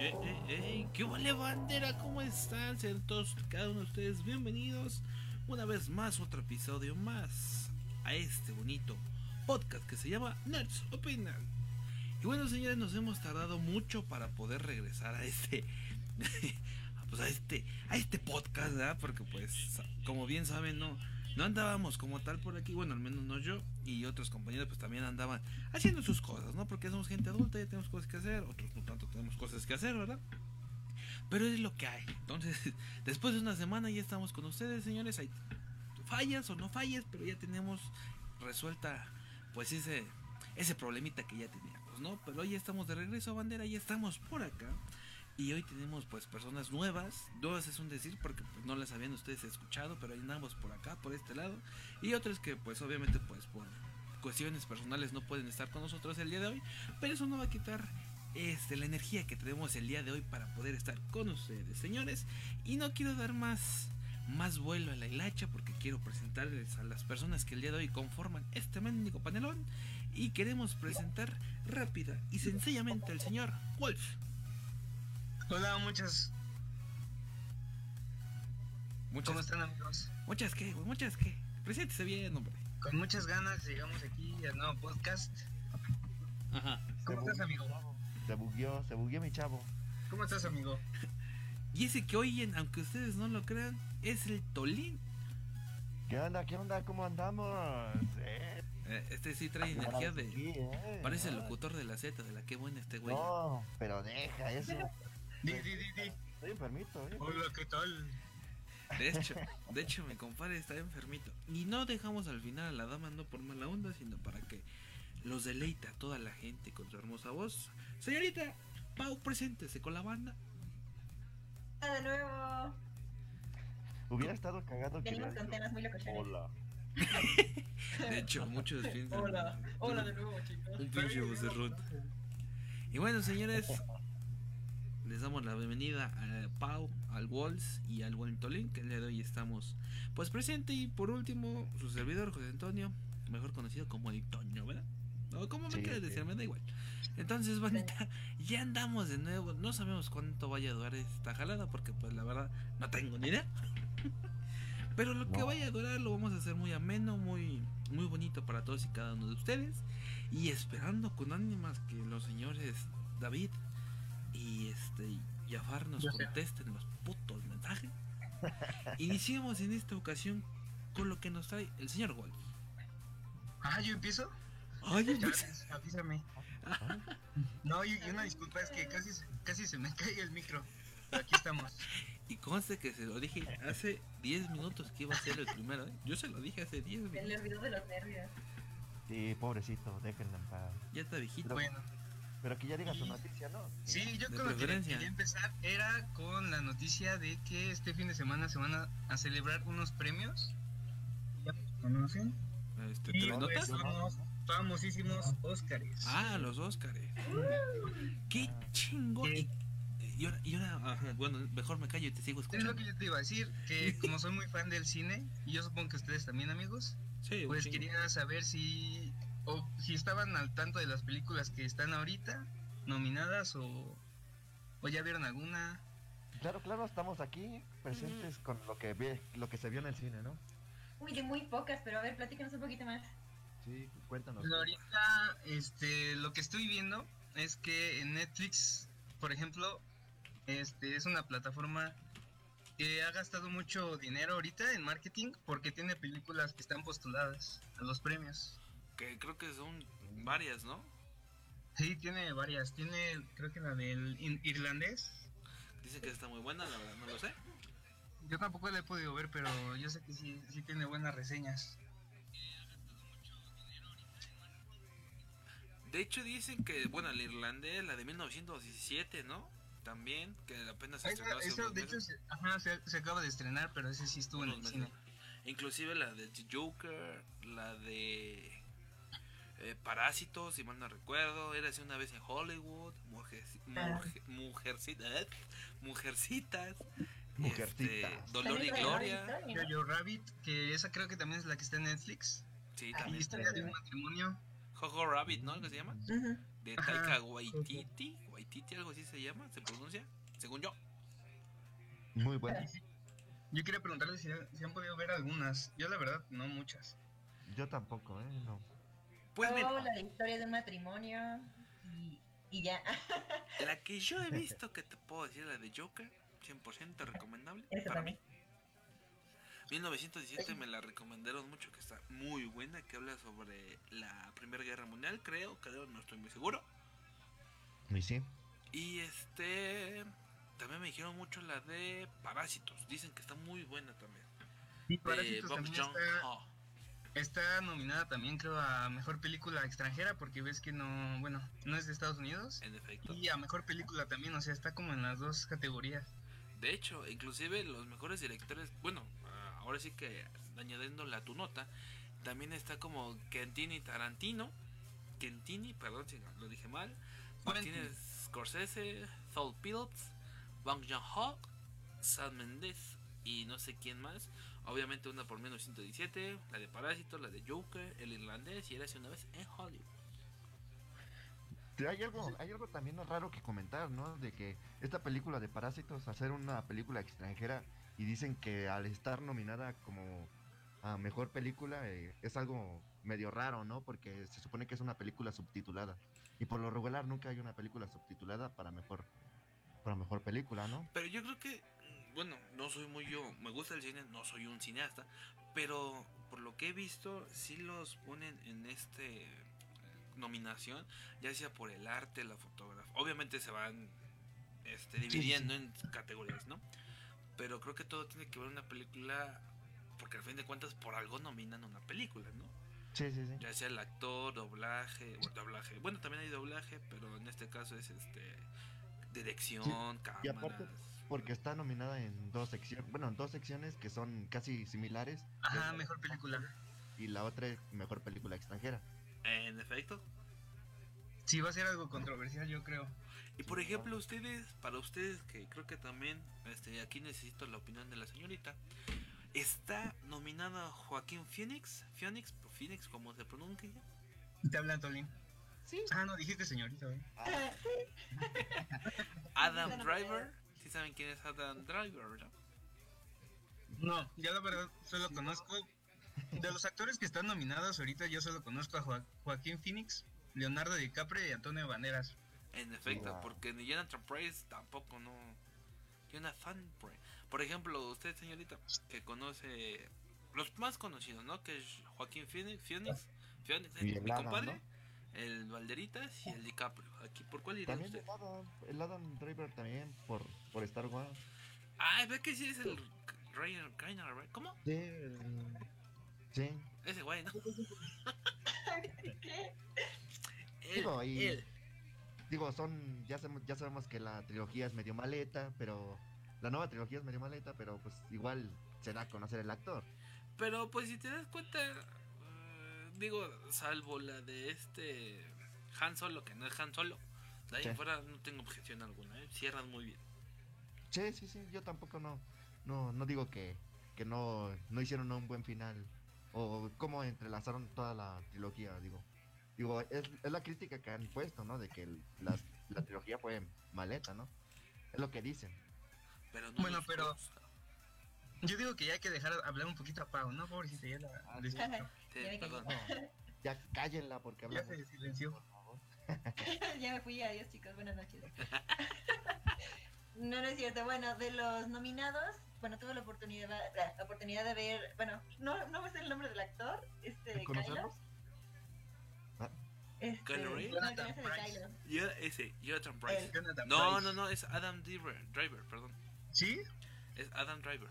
Eh, eh, eh, ¿Qué vale bandera? ¿Cómo están? Sean todos, cada uno de ustedes bienvenidos una vez más, otro episodio más a este bonito podcast que se llama Nerds Opinan. Y bueno, señores, nos hemos tardado mucho para poder regresar a este, pues a este, a este podcast, ¿verdad? Porque pues, como bien saben, no, no andábamos como tal por aquí, bueno, al menos no yo y otros compañeros pues también andaban haciendo sus cosas, ¿no? Porque somos gente adulta, ya tenemos cosas que hacer, otros tenemos cosas que hacer, ¿verdad? Pero es lo que hay. Entonces, después de una semana ya estamos con ustedes, señores. Hay fallas o no fallas, pero ya tenemos resuelta pues ese ese problemita que ya teníamos, ¿no? Pero hoy estamos de regreso a bandera, ya estamos por acá. Y hoy tenemos pues personas nuevas, nuevas es un decir porque pues, no las habían ustedes escuchado, pero andamos por acá, por este lado. Y otras que pues obviamente pues por cuestiones personales no pueden estar con nosotros el día de hoy, pero eso no va a quitar este, la energía que tenemos el día de hoy para poder estar con ustedes, señores. Y no quiero dar más, más vuelo a la hilacha porque quiero presentarles a las personas que el día de hoy conforman este magnífico panelón. Y queremos presentar rápida y sencillamente al señor Wolf. Hola, muchas. Muchas, ¿Cómo están, amigos? Muchas que, muchas que. Preséntese bien, hombre. Con muchas ganas llegamos aquí al nuevo podcast. Ajá. ¿Cómo estás, amigo? Se bugueó, se bugueó mi chavo. ¿Cómo estás, amigo? Y ese que oyen, aunque ustedes no lo crean, es el Tolín. ¿Qué onda? ¿Qué onda? ¿Cómo andamos? Eh, Eh, Este sí trae energía de. sí, eh, Parece el locutor de la Z, de la que buena este güey. No, pero deja eso. Di, di, di, di. Estoy enfermito, eh. Hola, ¿qué tal? De hecho, de hecho, mi compadre está enfermito. Y no dejamos al final a la dama no por mala onda, sino para que los deleite a toda la gente con su hermosa voz. Señorita, Pau, preséntese con la banda. Hola de nuevo. Hubiera estado cagado que. Venimos hubiera con temas muy. Hola. De hecho, muchos piensan. Hola, hola de nuevo, chicos. Un pinche vocerrón. Y bueno, señores, les damos la bienvenida a Pau, al Walls y al buen Tolín, que el día de hoy estamos pues presente. Y por último, su servidor José Antonio, mejor conocido como el Toño, ¿verdad? O como me Sí, sí. decir, me da igual. Entonces, bandita, ya andamos de nuevo. No sabemos cuánto vaya a durar esta jalada, porque pues la verdad no tengo ni idea. Pero lo que vaya a durar lo vamos a hacer muy ameno, muy, muy bonito para todos y cada uno de ustedes. Y esperando con ánimas que los señores David y este Jafar nos Yo contesten los putos mensajes. Iniciemos en esta ocasión con lo que nos trae el señor Wolf. Ah, ¿yo empiezo? Ay, avísame. No, y, y una disculpa, es que casi, se- casi se me cae el micro. Pero aquí estamos. y conste que se lo dije hace 10 minutos que iba a ser el primero. ¿eh? Yo se lo dije hace 10 Se minutos. le olvidó de los nervios. Sí, pobrecito, déjenlo en paz. Ya está viejito. Bueno, Pero que ya diga su noticia, ¿no? sí, yo De con lo que quería empezar era con la noticia de que este fin de semana se van a, a celebrar unos premios. ¿Ya los conocen? Este, Y ¿Tres pues notas? los famosísimos Óscares. Ah, los Óscares. Qué chingón. Y, y ahora, y ahora ajá, bueno, mejor me callo y te sigo Es lo escuchando. que yo te iba a decir, que como soy muy fan del cine, y yo supongo que ustedes también amigos, Sí, pues quería saber si o si estaban al tanto de las películas que están ahorita nominadas o, o ya vieron alguna. Claro, claro, estamos aquí presentes con lo que ve, lo que se vio en el cine, ¿no? Uy, de muy pocas, pero a ver, platícanos un poquito más. Sí, cuéntanos. Ahorita este lo que estoy viendo es que en Netflix, por ejemplo, este es una plataforma que ha gastado mucho dinero ahorita en marketing porque tiene películas que están postuladas a los premios. Que creo que son varias, ¿no? Sí, tiene varias. Tiene, creo que la del in- irlandés. Dice que está muy buena, la verdad, no lo sé. Yo tampoco la he podido ver, pero yo sé que sí, sí tiene buenas reseñas. De hecho, dicen que, bueno, el irlandés, la de 1917, ¿no? También, que apenas se Esa- estrenó hace eso, unos de hecho, se, ajá, se, se acaba de estrenar, pero ese sí estuvo en el meses. cine. Inclusive la de Joker, la de eh, Parásitos, si mal no recuerdo, era así una vez en Hollywood, mujer, mujer, mujercitas, mujercitas, Mujercitas. este, Dolor y Gloria, la. Jojo Rabbit, que esa creo que también es la que está en Netflix. sí, Ah, La también historia de un matrimonio. Jojo Rabbit, ¿no? ¿Qué se llama? De. Taika Waititi, Waititi, Waititi, algo así se llama, se pronuncia, según yo. Muy bueno. Yo quería preguntarles si, si han podido ver algunas. Yo la verdad, no muchas. Yo tampoco, ¿eh? No. Pues Oh, la de historia de un matrimonio. Y, y ya. la que yo he visto que te puedo decir, la de Joker, 100% recomendable Esa para mí. También. 1917 me la recomendaron mucho, que está muy buena, que habla sobre la Primera Guerra Mundial, creo, creo, no estoy muy seguro. Y sí. Y este, también me dijeron mucho la de Parásitos, dicen que está muy buena también. Y De Parásitos también está, está nominada también, creo, a mejor película extranjera, porque ves que no, bueno, no es de Estados Unidos. En efecto. Y a mejor película también, o sea, está como en las dos categorías. De hecho, inclusive los mejores directores, bueno, ahora sí que añadiéndole a tu nota, también está como Quentini Tarantino, Quentini, perdón si lo dije mal. Martínez Scorsese, Saul Phillips, Bong Joon-ho, Sam Mendes y no sé quién más. Obviamente una por 1917, la de Parásitos, la de Joker, el irlandés y era hace una vez en Hollywood. Hay algo, hay algo también raro que comentar, ¿no? De que esta película de Parásitos, hacer una película extranjera y dicen que al estar nominada como a mejor película eh, es algo medio raro, ¿no? Porque se supone que es una película subtitulada. Y por lo regular nunca hay una película subtitulada para mejor para mejor película, ¿no? Pero yo creo que, mm, bueno, no soy muy yo, me gusta el cine, no soy un cineasta, pero por lo que he visto, sí los ponen en este eh, nominación, ya sea por el arte, la fotografía. Obviamente se van este, sí, dividiendo en categorías, ¿no? Pero creo que todo tiene que ver una película, porque al fin de cuentas por algo nominan una película, ¿no? Sí, sí, sí. Ya sea el actor, doblaje, bueno, doblaje. Bueno, también hay doblaje, pero en este caso es este dirección, y aparte- cámaras. Porque está nominada en dos secciones, bueno, en dos secciones que son casi similares. Ajá, mejor película. Y la otra es mejor película extranjera. En efecto. Sí, va a ser algo controversial, yo creo. Y por Sí, ejemplo, ustedes, para ustedes, que creo que también, este, aquí necesito la opinión de la señorita, está nominada Joaquín Phoenix, Phoenix, Phoenix, como se pronuncia. Te habla Antolín. Sí. Ah, no, dijiste señorita, ¿eh? Adam Bueno, Driver, si saben quién es Adam Driver, ¿verdad? No, yo la verdad solo conozco. De los actores que están nominados ahorita, yo solo conozco a Joa- Joaquín Phoenix, Leonardo DiCaprio y Antonio Banderas. En efecto, porque ni Jonathan Price tampoco no. Jonathan Price. Por ejemplo, usted, señorita, que conoce los más conocidos, ¿no? Que es Joaquín Phoenix, Phoenix, Phoenix, Y mi Adam, compadre, el Valderitas y el DiCaprio. Aquí, ¿por cuál iría También usted? el Adam, el Adam Driver también por, por Star Wars. Ah, ve que sí es el Ryan Reiner, ¿right? ¿Cómo? Sí, el- sí. Ese güey, ¿no? ¿Qué? Él, Digo, y- él. Digo, son, ya sabemos, ya sabemos que la trilogía es medio maleta, pero la nueva trilogía es medio maleta, pero pues igual se da a conocer el actor. Pero pues si te das cuenta, eh, digo, salvo la de este Han Solo, que no es Han Solo, de ahí Sí. en fuera no tengo objeción alguna, ¿eh? cierran muy bien. Sí, sí, sí, yo tampoco no, no, no digo que, que no, no hicieron un buen final o cómo entrelazaron toda la trilogía, digo. Digo, es, es la crítica que han puesto, ¿no? De que el- las- la trilogía fue maleta, ¿no? Es lo que dicen. Pero no Bueno, pero-. Yo digo que ya hay que dejar hablar un poquito a Pau, ¿no? Pobrecita, ya la Ah. Sí, Ya me perdón. No, ya cállenla porque Ya hablamos. se silenció. por favor. ya me fui, adiós chicos, buenas noches. No, no es cierto. Bueno, de los nominados, bueno, tuve la oportunidad, la, oportunidad de ver, bueno, no, no me sé el nombre del actor, este, ¿De? Kylo. Este, no, Price. Yo, ese, Jonathan Price. Jonathan No, Price. no, no, es Adam Driver, Driver, perdón. ¿Sí? Es Adam Driver.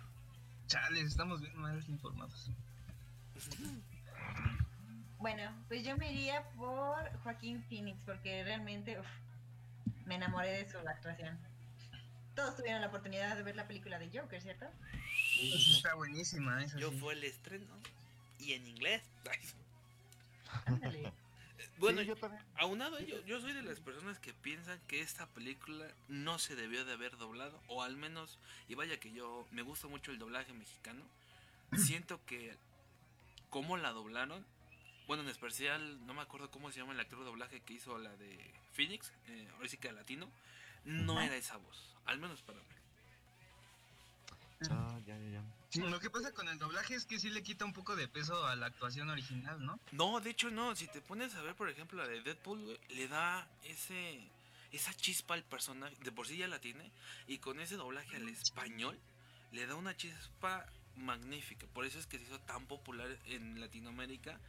Chales, estamos bien mal informados. Bueno, pues yo me iría por Joaquín Phoenix, porque realmente uf, me enamoré de su actuación. Todos tuvieron la oportunidad de ver la película de Joker, ¿cierto? Sí, sí. está buenísima, esa Yo sí. fue el estreno y en inglés. Ándale. Bueno, Sí, yo también. Aunado ello, yo soy de las personas que piensan que esta película no se debió de haber doblado, o al menos, y vaya que yo me gusta mucho el doblaje mexicano, siento que como la doblaron Bueno, en especial, no me acuerdo cómo se llama el actor de doblaje que hizo la de Phoenix, eh, ahora sí que latino. No era esa voz, al menos para mí. Ah, ya, ya, ya. Sí, Lo que pasa con el doblaje es que sí le quita un poco de peso a la actuación original, ¿no? No, de hecho no. Si te pones a ver, por ejemplo, la de Deadpool, güey, le da ese esa chispa al personaje. De por sí ya la tiene. Y con ese doblaje al español, le da una chispa magnífica. Por eso es que se hizo tan popular en Latinoamérica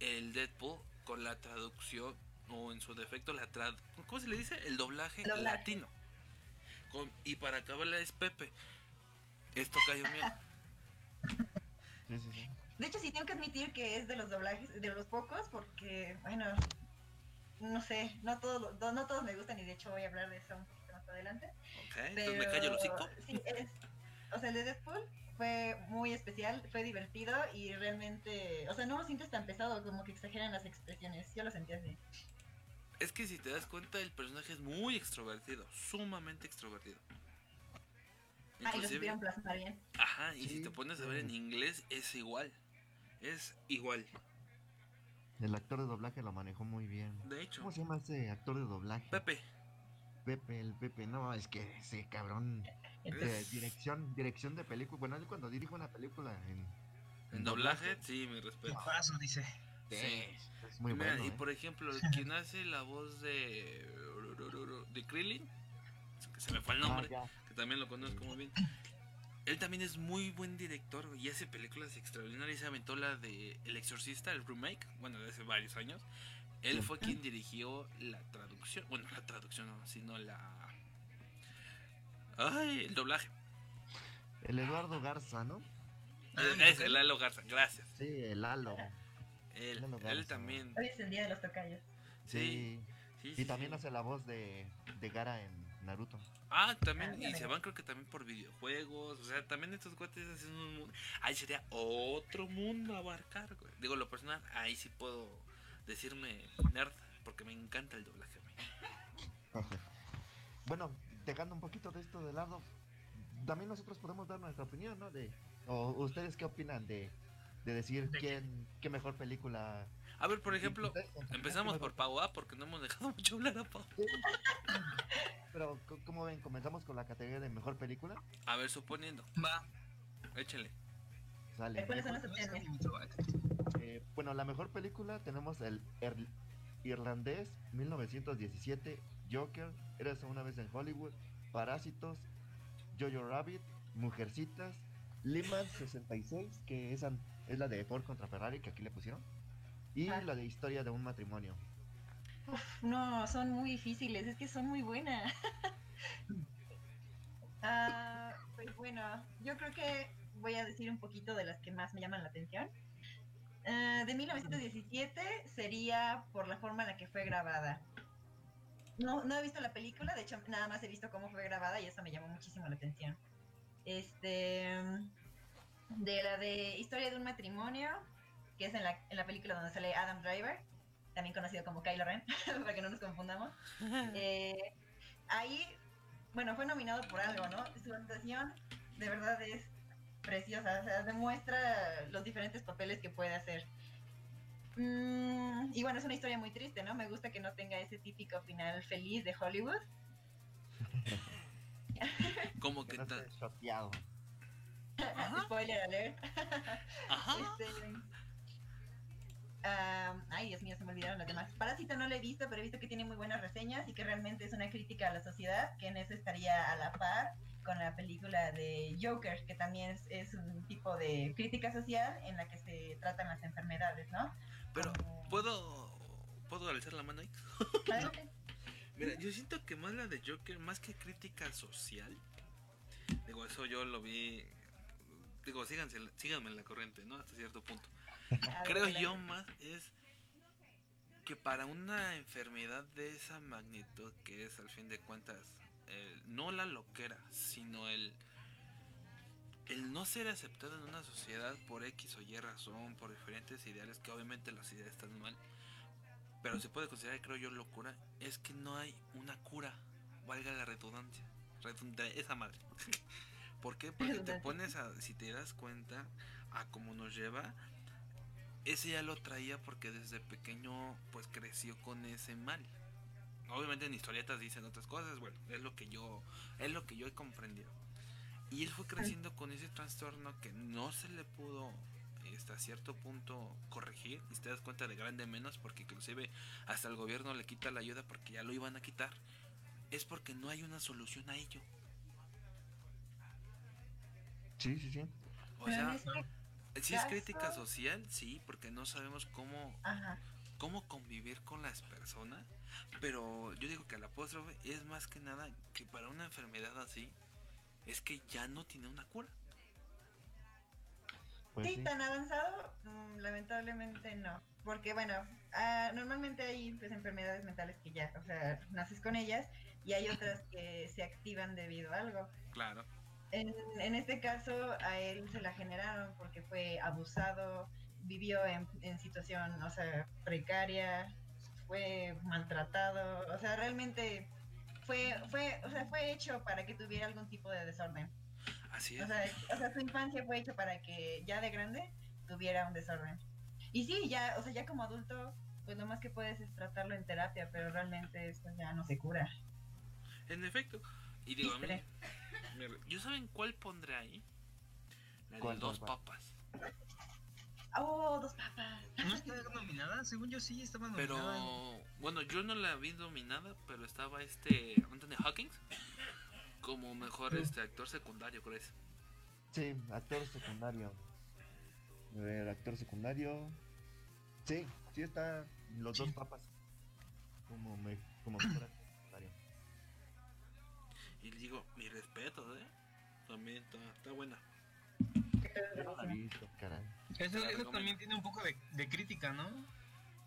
el Deadpool con la traducción, o en su defecto, la trad ¿Cómo se le dice? El doblaje, Doblaje. latino. Con- y para acabarla es Pepe. Esto cayó mío. sí, sí, sí. De hecho, sí tengo que admitir que es de los doblajes, de los pocos, porque, bueno, no sé, no todos, no, no todos me gustan y de hecho voy a hablar de eso un poquito más adelante. Ok, entonces me callo el hocico. Sí, es, o sea, el de Deadpool fue muy especial, fue divertido y realmente, o sea, no lo sientes tan pesado como que exageran las expresiones. Yo lo sentí así. Es que si te das cuenta, el personaje es muy extrovertido, sumamente extrovertido. Ah, y lo supieron plasmar bien. Ajá, y si Sí, te pones a ver en sí. inglés, es igual. Es igual. El actor de doblaje lo manejó muy bien. De hecho, ¿Cómo se llama ese actor de doblaje? Pepe. Pepe, el Pepe. No, es que ese cabrón. Entonces, de dirección, dirección de película. Bueno, él cuando dirige una película en, En doblaje, sí, mi respeto. Paso, dice. Sí. es muy Mira, bueno. y ¿eh? por ejemplo, quien hace la voz de. de Krillin, que se me fue el Ah, nombre, ya. Que también lo conozco muy bien. Él también es muy buen director y hace películas extraordinarias. Se aventó la de El Exorcista, el remake, bueno, de hace varios años. Él fue quien dirigió la traducción, bueno, la traducción no, sino la... Ay, el doblaje. El Eduardo Garza, ¿no? Ah, es el Lalo Garza, gracias. Sí, el. Él, Lalo él Garza. también. hoy es el día de los tocayos. Sí, Sí. sí, sí, Y también sí. hace la voz de, de Gara en Naruto. Ah, también, y se van creo que también por videojuegos, o sea, también estos cuates hacen un mundo. Ahí sería otro mundo a abarcar, güey. Digo, lo personal, ahí sí puedo decirme nerd, porque me encanta el doblaje. güey. bueno, dejando un poquito de esto de lado, también nosotros podemos dar nuestra opinión, ¿no? De, o ustedes qué opinan de, de decir ¿De qué? quién, qué mejor película. A ver, por ejemplo, en su empezamos por ¿qué Pau, ¿ah? porque no hemos dejado mucho hablar a Pau. Pero, ¿cómo ven? Comenzamos con la categoría de mejor película. A ver, suponiendo, Va. échale. Sale. ¿Cuáles son Mejor- las opciones? eh, bueno, la mejor película tenemos el Er- Irlandés 1917, Joker, Eres una vez en Hollywood, Parásitos, Jojo Rabbit, Mujercitas, Lehman 66, que esa es la de Ford contra Ferrari que aquí le pusieron, y Ah. la de Historia de un matrimonio. Uf, no, son muy difíciles, es que son muy buenas. Ah, pues bueno, yo creo que voy a decir un poquito de las que más me llaman la atención. Ah, de 1917 sería por la forma en la que fue grabada. No, no he visto la película, de hecho nada más he visto cómo fue grabada y eso me llamó muchísimo la atención. Este, de la de Historia de un matrimonio, que es en la, en la película donde sale Adam Driver, también conocido como Kylo Ren, para que no nos confundamos. Eh, ahí, bueno, fue nominado por algo, ¿no? Su actuación de verdad es preciosa, o sea, demuestra los diferentes papeles que puede hacer. Mm, y bueno, es una historia muy triste, ¿no? Me gusta que no tenga ese típico final feliz de Hollywood. Como Que choteado. Ajá, Spoiler alert. ajá. Este, am, ay, Dios mío, se me olvidaron las demás. Parásito no lo he visto, pero he visto que tiene muy buenas reseñas y que realmente es una crítica a la sociedad, que en eso estaría a la par con la película de Joker, que también es, es un tipo de crítica social en la que se tratan las enfermedades, ¿no? Pero, Como- ¿puedo, ¿puedo alzar la mano ahí? Mira, yo siento que más la de Joker, más que crítica social, digo, eso yo lo vi, digo, síganse, síganme en la corriente, ¿no? Hasta cierto punto. Creo yo más es que para una enfermedad de esa magnitud que es al fin de cuentas el- no la loquera, sino el el no ser aceptado en una sociedad por X o Y razón, por diferentes ideales, que obviamente las ideas están mal, pero se puede considerar, creo yo, locura, es que no hay una cura, valga la redundancia, redunda esa madre. ¿Por qué? Porque te pones a, si te das cuenta, a cómo nos lleva, ese ya lo traía porque desde pequeño pues creció con ese mal. Obviamente en historietas dicen otras cosas, bueno, es lo que yo es lo que yo he comprendido. Y él fue creciendo con ese trastorno que no se le pudo hasta cierto punto corregir y te das cuenta de grande menos porque inclusive hasta el gobierno le quita la ayuda porque ya lo iban a quitar es porque no hay una solución a ello Sí, sí, sí. o Pero sea si es crítica social sí porque no sabemos cómo Ajá. cómo convivir con las personas pero yo digo que el apóstrofe es más que nada que para una enfermedad así es que ya no tiene una cura Pues sí, sí. tan avanzado, mm, lamentablemente no. Porque bueno, ah, normalmente hay pues, enfermedades mentales que ya, o sea, naces con ellas y hay otras que se activan debido a algo. claro En, en este caso, a él se la generaron porque fue abusado, vivió en, en situación, o sea, precaria, fue maltratado, o sea, realmente fue, fue, o sea, fue hecho para que tuviera algún tipo de desorden. así O es sea, o sea, su infancia fue hecha para que ya de grande tuviera un desorden. Y sí, ya, o sea, ya como adulto, pues lo más que puedes es tratarlo en terapia, pero realmente esto ya no se cura. En efecto. Y digo, a mí, ¿yo saben cuál pondré ahí? La de ¿Cuál, dos cuál, papas. Oh, dos papas. ¿No está nominada? Según yo sí estaba Pero, nominada. bueno, yo no la vi dominada, pero estaba este Anthony Hawkins como mejor este actor secundario, ¿crees? Sí, actor secundario. A ver, actor secundario. Sí, sí está los Sí. dos papas. Como, me, como mejor. Y le digo, mi respeto, ¿eh? También está, está buena. Eso, también tiene un poco de, de crítica, ¿no?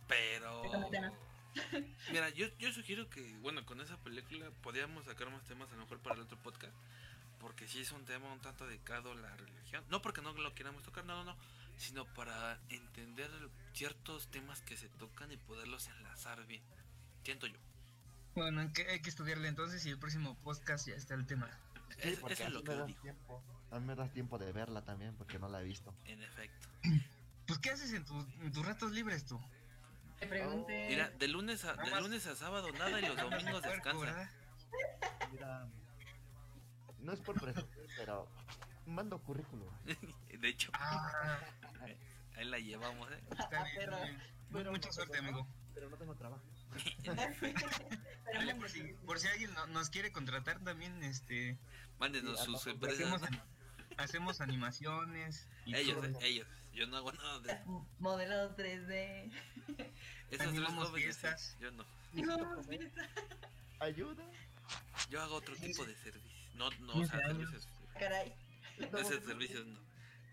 Pero... Mira, yo, yo sugiero que, bueno, con esa película podríamos sacar más temas a lo mejor para el otro podcast. Porque sí es un tema un tanto dedicado a la religión. No porque no lo queramos tocar, no, no, no. Sino para entender ciertos temas que se tocan y poderlos enlazar bien. Siento yo. Bueno, hay que, hay que estudiarle entonces y el próximo podcast ya está el tema. Sí, Es- porque eso es lo así que me tiempo. A mí me das tiempo de verla también porque no la he visto. En efecto. Pues, ¿qué haces en, tu- en tus ratos libres tú? Te pregunté. Mira, de lunes a, de lunes a sábado nada y los domingos de puerco, descansan. ¿verdad? Mira, no es por presumir, pero mando currículum. De hecho, Ah, ahí la llevamos, ¿eh? está bien, Pero- bien. pero- Mucha suerte, amigo. Pero no tengo trabajo. Dale, por si, por si alguien no- nos quiere contratar también, este, Mándenos Sí, sus hacemos, empresas. hacemos animaciones. y Ellos, todo. eh, ellos. Yo no hago nada de Modelado 3D. esos tres Animamos fiestas. Yo no. Ayuda. Yo hago otro tipo de servicios. No, no, o 15 sea, servicios. Caray. No servicios no.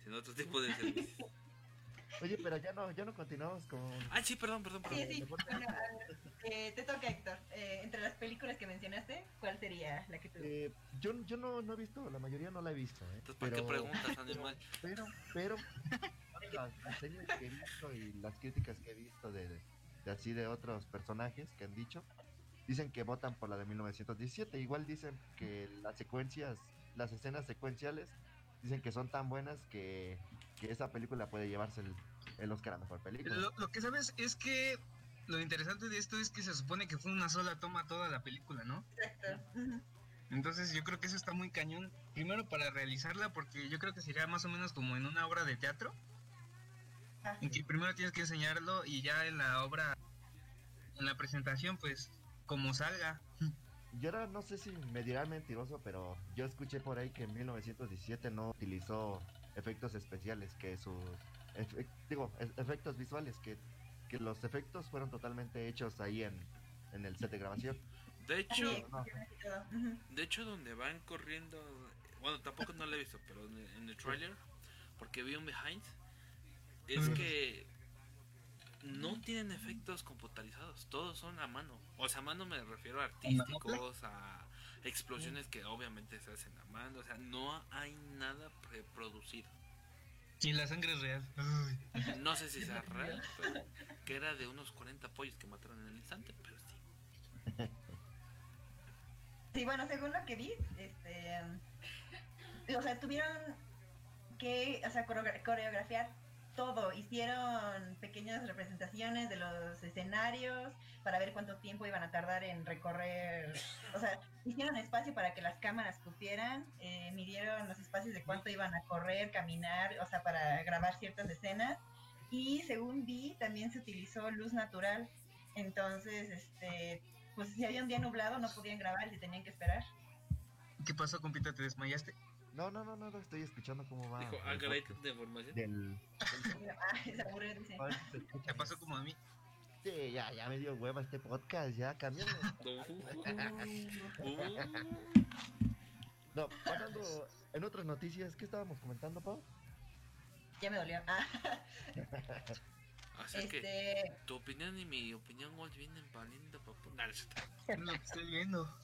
Sino otro tipo de servicios. Oye, pero ya no, ya no continuamos con. Ah, sí, perdón, perdón, perdón. Sí, sí. Bueno, eh, te toca, Héctor. Eh, entre las películas que mencionaste, ¿cuál sería la que tú Eh, yo, yo no, no he visto, la mayoría no la he visto, ¿eh? Entonces, ¿para pero, qué preguntas, animal? pero, pero, las reseñas que he visto y las críticas que he visto de, de así de otros personajes que han dicho, dicen que votan por la de 1917. Igual dicen que las secuencias, las escenas secuenciales, dicen que son tan buenas que, que esa película puede llevarse el, el Oscar a mejor película. Lo, lo que sabes es que lo interesante de esto es que se supone que fue una sola toma toda la película, ¿no? Exacto. Entonces yo creo que eso está muy cañón. Primero para realizarla, porque yo creo que sería más o menos como en una obra de teatro, Ah, en que primero tienes que enseñarlo y ya en la obra, en la presentación, pues como salga. Yo ahora no sé si me dirán mentiroso, pero yo escuché por ahí que en 1917 no utilizó efectos especiales, que sus digo, e- efectos visuales, que, que los efectos fueron totalmente hechos ahí en, en el set de grabación. De hecho, de hecho donde van corriendo, bueno, tampoco no lo he visto, pero en el, trailer, porque vi un behind, es que no tienen efectos computarizados, todos son a mano. O sea, a mano me refiero a artísticos, a explosiones que obviamente se hacen a mano, o sea, no hay nada preproducido. Y la sangre es real. No sé si sea real, pero que era de unos 40 pollos que mataron en el instante, pero sí. Sí, bueno, según lo que vi, este, o sea, tuvieron que, o sea, coreogra- coreografiar todo. Hicieron pequeñas representaciones de los escenarios para ver cuánto tiempo iban a tardar en recorrer. O sea, hicieron espacio para que las cámaras cupieran, eh, midieron los espacios de cuánto iban a correr, caminar, o sea, para grabar ciertas escenas. Y según vi, también se utilizó luz natural. Entonces, este, pues si había un día nublado no podían grabar y tenían que esperar. ¿Qué pasó, compita? ¿Te desmayaste? No, no, no, no, no, estoy escuchando cómo va. Dijo, ah, caray, de formación. Del... Ah, ¿Te pasó como a mí? Sí, ya, ya me dio hueva este podcast, ya, cambiamos. No, pasando en otras noticias, ¿qué estábamos comentando, Pau? Ya me dolió. Ah, Así que este, tu opinión y mi opinión igual vienen valiendo papu. No, lo que estoy viendo.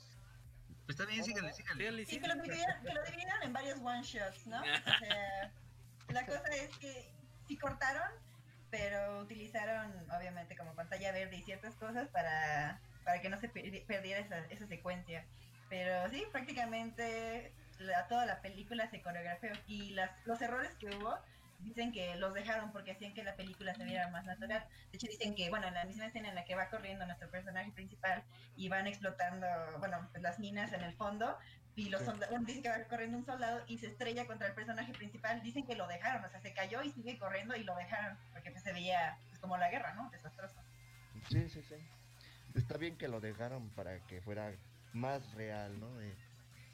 Pues está bien, síganle, síganle. Sí, que lo, dividieron, que lo en varios one shots, ¿no? O sea, la cosa es que sí cortaron, pero utilizaron obviamente como pantalla verde y ciertas cosas para, para que no se perdi- perdiera esa, esa secuencia. Pero sí, prácticamente la- toda la película se coreografió y las, los errores que hubo dicen que los dejaron porque hacían que la película se viera más natural. De hecho dicen que, bueno, en la misma escena en la que va corriendo nuestro personaje principal y van explotando, bueno, pues las minas en el fondo y los Sí. soldados, bueno, dicen que va corriendo un soldado y se estrella contra el personaje principal, dicen que lo dejaron, o sea, se cayó y sigue corriendo y lo dejaron porque pues, se veía pues, como la guerra, ¿no? Desastroso. Sí, sí, sí. Está bien que lo dejaron para que fuera más real, ¿no? Eh,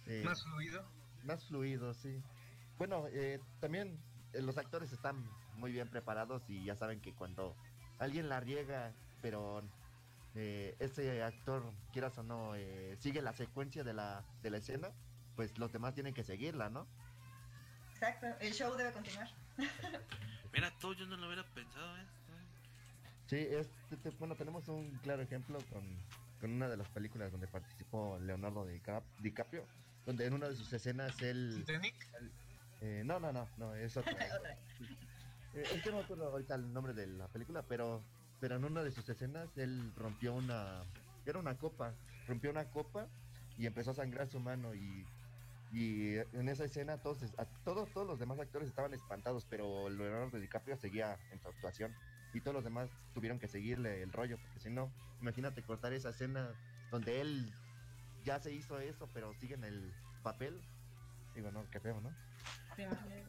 eh, Más fluido. más fluido, sí. Bueno, eh, también los actores están muy bien preparados y ya saben que cuando alguien la riega, pero eh, ese actor, quieras o no, eh, sigue la secuencia de la, de la escena, pues los demás tienen que seguirla, ¿no? Exacto, el show debe continuar. Mira, todo yo no lo hubiera pensado, ¿eh? Sí, es, te- te- bueno, tenemos un claro ejemplo con, con una de las películas donde participó Leonardo DiCap- DiCaprio, donde en una de sus escenas él... Titanic. Eh, no, no, no, no, es otra. Otra. Eh, es que no me acuerdo ahorita el nombre de la película, pero, pero en una de sus escenas él rompió una, era una copa, rompió una copa y empezó a sangrar su mano y, y en esa escena todos, a- todos, todos los demás actores estaban espantados, pero Leonardo DiCaprio seguía en su actuación y todos los demás tuvieron que seguirle el rollo, porque si no, imagínate cortar esa escena donde él ya se hizo eso, pero sigue en el papel. Digo, no, qué feo, ¿no? Sí, imagínate.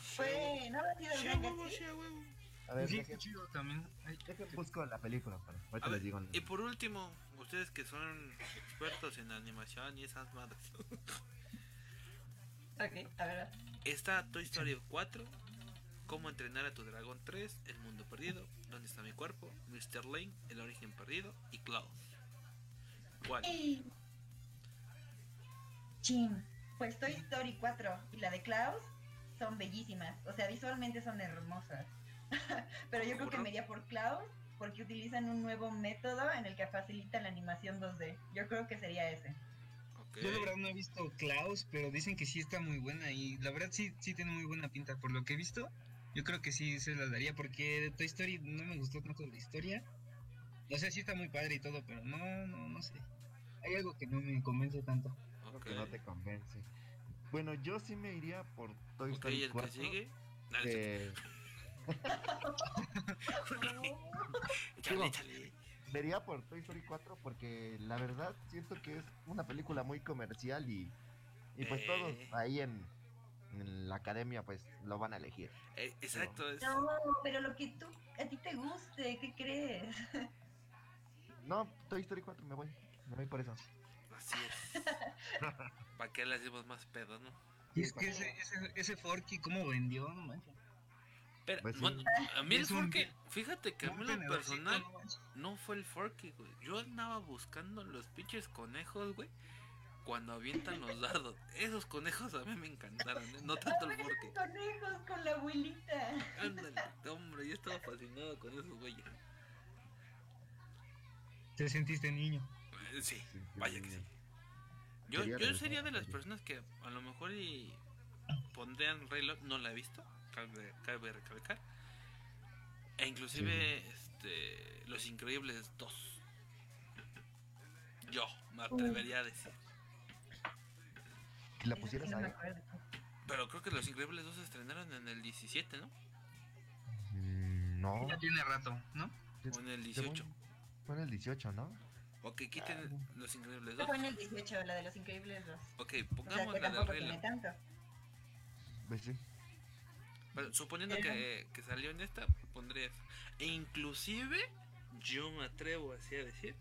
Fue, ¿no habrá sido el Sí, gran a huevo, Gatsby? sí, a huevo. A ver, Sí, deje- chido también. Ay, deje busco la película, para, ahorita ver, les digo. y por último, ustedes que son expertos en animación y esas madres. Ok, a ver. Está Toy Story 4, Cómo entrenar a tu dragón 3, El mundo perdido, ¿Dónde está mi cuerpo? Mr. Lane, El origen perdido y Klaus. ¿Cuál? Chin. Pues Toy Story 4 y la de Klaus son bellísimas. O sea, visualmente son hermosas. Pero yo creo que me iría por Klaus porque utilizan un nuevo método en el que facilitan la animación 2D. Yo creo que sería ese. Yo la verdad no he visto Klaus, pero dicen que sí está muy buena y la verdad sí, sí tiene muy buena pinta. Por lo que he visto, yo creo que sí se la daría porque de Toy Story no me gustó tanto la historia. O sea, sí está muy padre y todo, pero no, no, no sé. Hay algo que no me convence tanto. Que no te convence. Bueno, yo sí me iría por Toy Story ¿y el que 4. sigue? No, échale. me iría por Toy Story 4 porque la verdad siento que es una película muy comercial y, y pues Eh. todos ahí en, en la academia pues lo van a elegir. Eh, exacto, es, No, pero lo que tú, a ti te guste, ¿qué crees? No, Toy Story 4 me voy. Me voy por eso. así es. ¿Para qué le hacemos más pedo, no? Y es que ese, ese, ese Forky, ¿cómo vendió? No manches. Pero, Pues sí. bueno, a mí el Forky, fíjate que a mí lo personal no fue el Forky, güey. Yo andaba buscando los pinches conejos, güey. Cuando avientan los dardos. Esos conejos a mí me encantaron, ¿eh? No tanto el Forky. Conejos con la abuelita. Ándale, hombre, yo estaba fascinado con esos güeyes. Te sentiste niño. Eh, Sí, Sí, vaya que sí. Yo, yo sería de la las personas que a lo mejor y pondrían Rey León, no la he visto, cabe, cabe recalcar. E inclusive este Los Increíbles 2. Yo me atrevería a decir. Que la pusieras ahí. Pero creo que Los Increíbles 2 se estrenaron en el 17, ¿no? No. Ya tiene rato, ¿no? O en el según- 18. Fue en el 18, ¿no? Ok, quiten Los Increíbles Esta 2. fue en el 18, la de los increíbles 2. Ok, O sea pongamos que la de León. tanto. Pues sí. Bueno, suponiendo que, que salió en esta, pondría esa. E inclusive, yo me atrevo así a decir,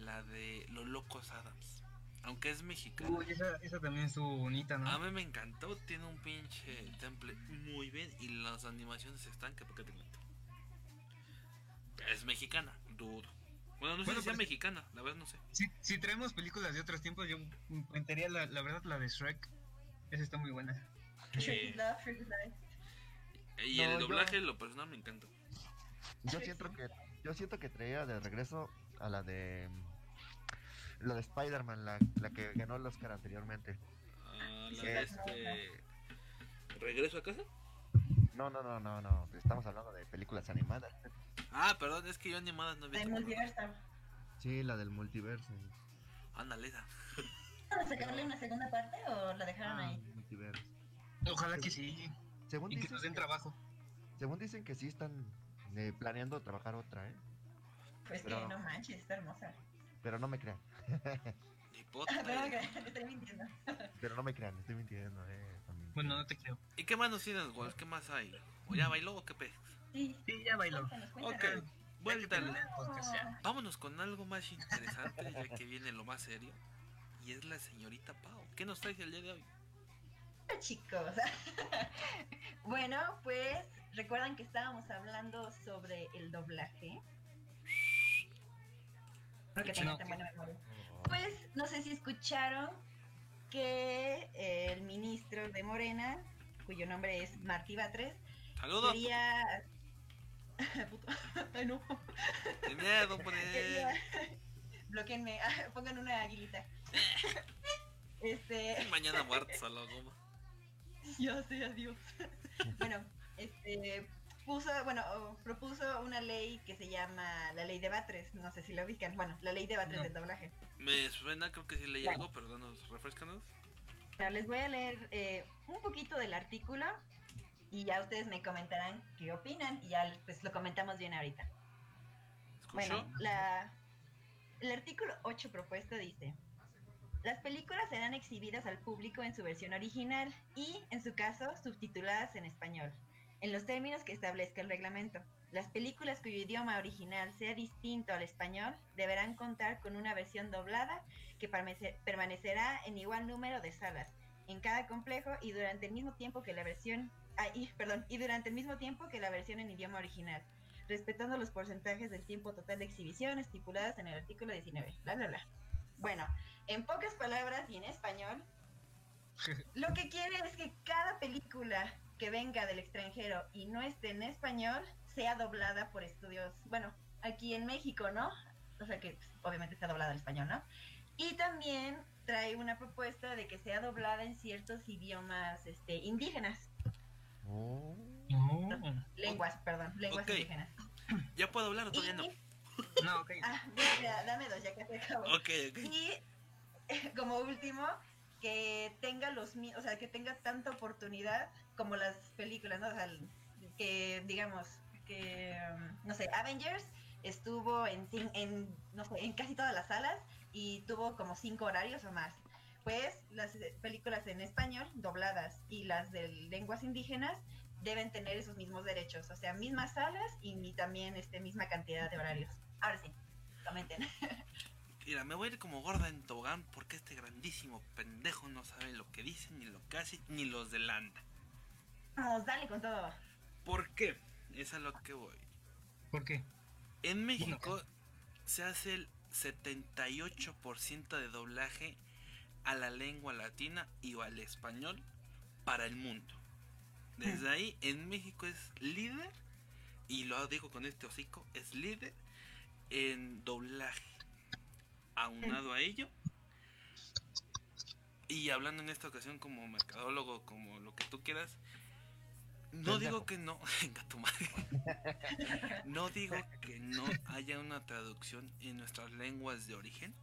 la de Los Locos Adams. Aunque es mexicana. Uy, esa, esa también estuvo bonita, ¿no? A mí me encantó, tiene un pinche temple muy bien y las animaciones están que porque te cuento. Es mexicana, dudo. Bueno, no sé Bueno, si sea mexicana, la verdad no sé. Si, si traemos películas de otros tiempos, yo cuentaría la, la verdad la de Shrek. Esa está muy buena. Life. Y No, el yo- doblaje, lo personal, me encantó. Yo siento que yo siento que traía de regreso a la de la de Spider-Man, la, la que ganó el Oscar anteriormente. Ah, la de este. ¿Regreso a casa? No, no, no, no, no. Estamos hablando de películas animadas. Ah, perdón, es que yo animadas no he La visto. de Multiversal. Sí, la del multiverso. Ándale, esa. ¿Van a sacarle una segunda parte o la dejaron Ah, ahí? multiverso. Ojalá que sí. Según Y que dicen, nos den que, trabajo. según dicen que sí están eh, planeando trabajar otra, ¿eh? Pues que Pero- no manches, está hermosa. Pero no me crean. Ni puta Ah, que te estoy mintiendo. Pero no me crean, estoy mintiendo, ¿eh? también. Bueno, no te creo. ¿Y qué más nos tienes, Wolf? ¿Qué más hay? ¿O ya bailó o qué pez? Sí, Sí, ya bailó. Ok, vuelta. Vámonos con algo más interesante, ya que viene lo más serio. Y es la señorita Pau. ¿Qué nos traes el día de hoy? Hola, chicos. bueno, pues recuerdan que estábamos hablando sobre el doblaje. Espero que tengan No. tan buena memoria. Pues no sé si escucharon que el ministro de Morena, cuyo nombre es Martí Batres, Saludos. quería. Puto. Ay, no. Miedo, pues. Bloqueenme. Ah, Pongan una aguilita. Este. Mañana muertos a la goma. Ya sé, adiós. bueno, este puso, bueno, o propuso una ley que se llama la ley de Batres, no sé si lo ubican, bueno, la ley de Batres No. del doblaje. Me suena, creo que sí leí Bueno. algo, pero danos, refrescanos. Les voy a leer eh, un poquito del artículo y ya ustedes me comentarán qué opinan y ya pues lo comentamos bien ahorita. ¿Escuchó? Bueno, la, el artículo 8 propuesto dice, las películas serán exhibidas al público en su versión original y, en su caso, subtituladas en español, en los términos que establezca el reglamento. Las películas cuyo idioma original sea distinto al español deberán contar con una versión doblada que permanece- permanecerá en igual número de salas en cada complejo y durante el mismo tiempo que la versión y, perdón, y durante el mismo tiempo que la versión en idioma original respetando los porcentajes del tiempo total de exhibición estipuladas en el artículo 19. Bla, bla, bla. Bueno, en pocas palabras y en español, lo que quiere es que cada película que venga del extranjero y no esté en español sea doblada por estudios, bueno, aquí en México, ¿no? O sea que pues, obviamente está doblada al español, ¿no? Y también trae una propuesta de que sea doblada en ciertos idiomas este, indígenas, Oh. No. lenguas, perdón, lenguas indígenas. ¿Ya puedo hablar o todavía no? Y- No, ok. Ah, ya, dame dos, ya casi acabo. Ok, ok. Y eh, como último, que tenga los o sea, que tenga tanta oportunidad como las películas, ¿no? O sea, que digamos que um, no sé, Avengers estuvo en, en no sé, en casi todas las salas y tuvo como cinco horarios o más. Pues las películas en español dobladas y las de lenguas indígenas deben tener esos mismos derechos, o sea, mismas salas y, ni también este misma cantidad de horarios. Ahora sí, comenten. Mira, me voy a ir como gorda en tobogán porque este grandísimo pendejo no sabe lo que dice, ni lo que hace, ni los delanta. Vamos, dale con todo. ¿Por qué? Es a lo que voy. ¿Por qué? En México se hace el 78% de doblaje a la lengua latina y al español para el mundo. Desde ahí, en México es líder, y lo digo con este hocico, es líder en doblaje. Aunado a ello, y hablando en esta ocasión como mercadólogo, como lo que tú quieras, no digo que no, venga tu madre. No digo que no haya una traducción en nuestras lenguas de origen.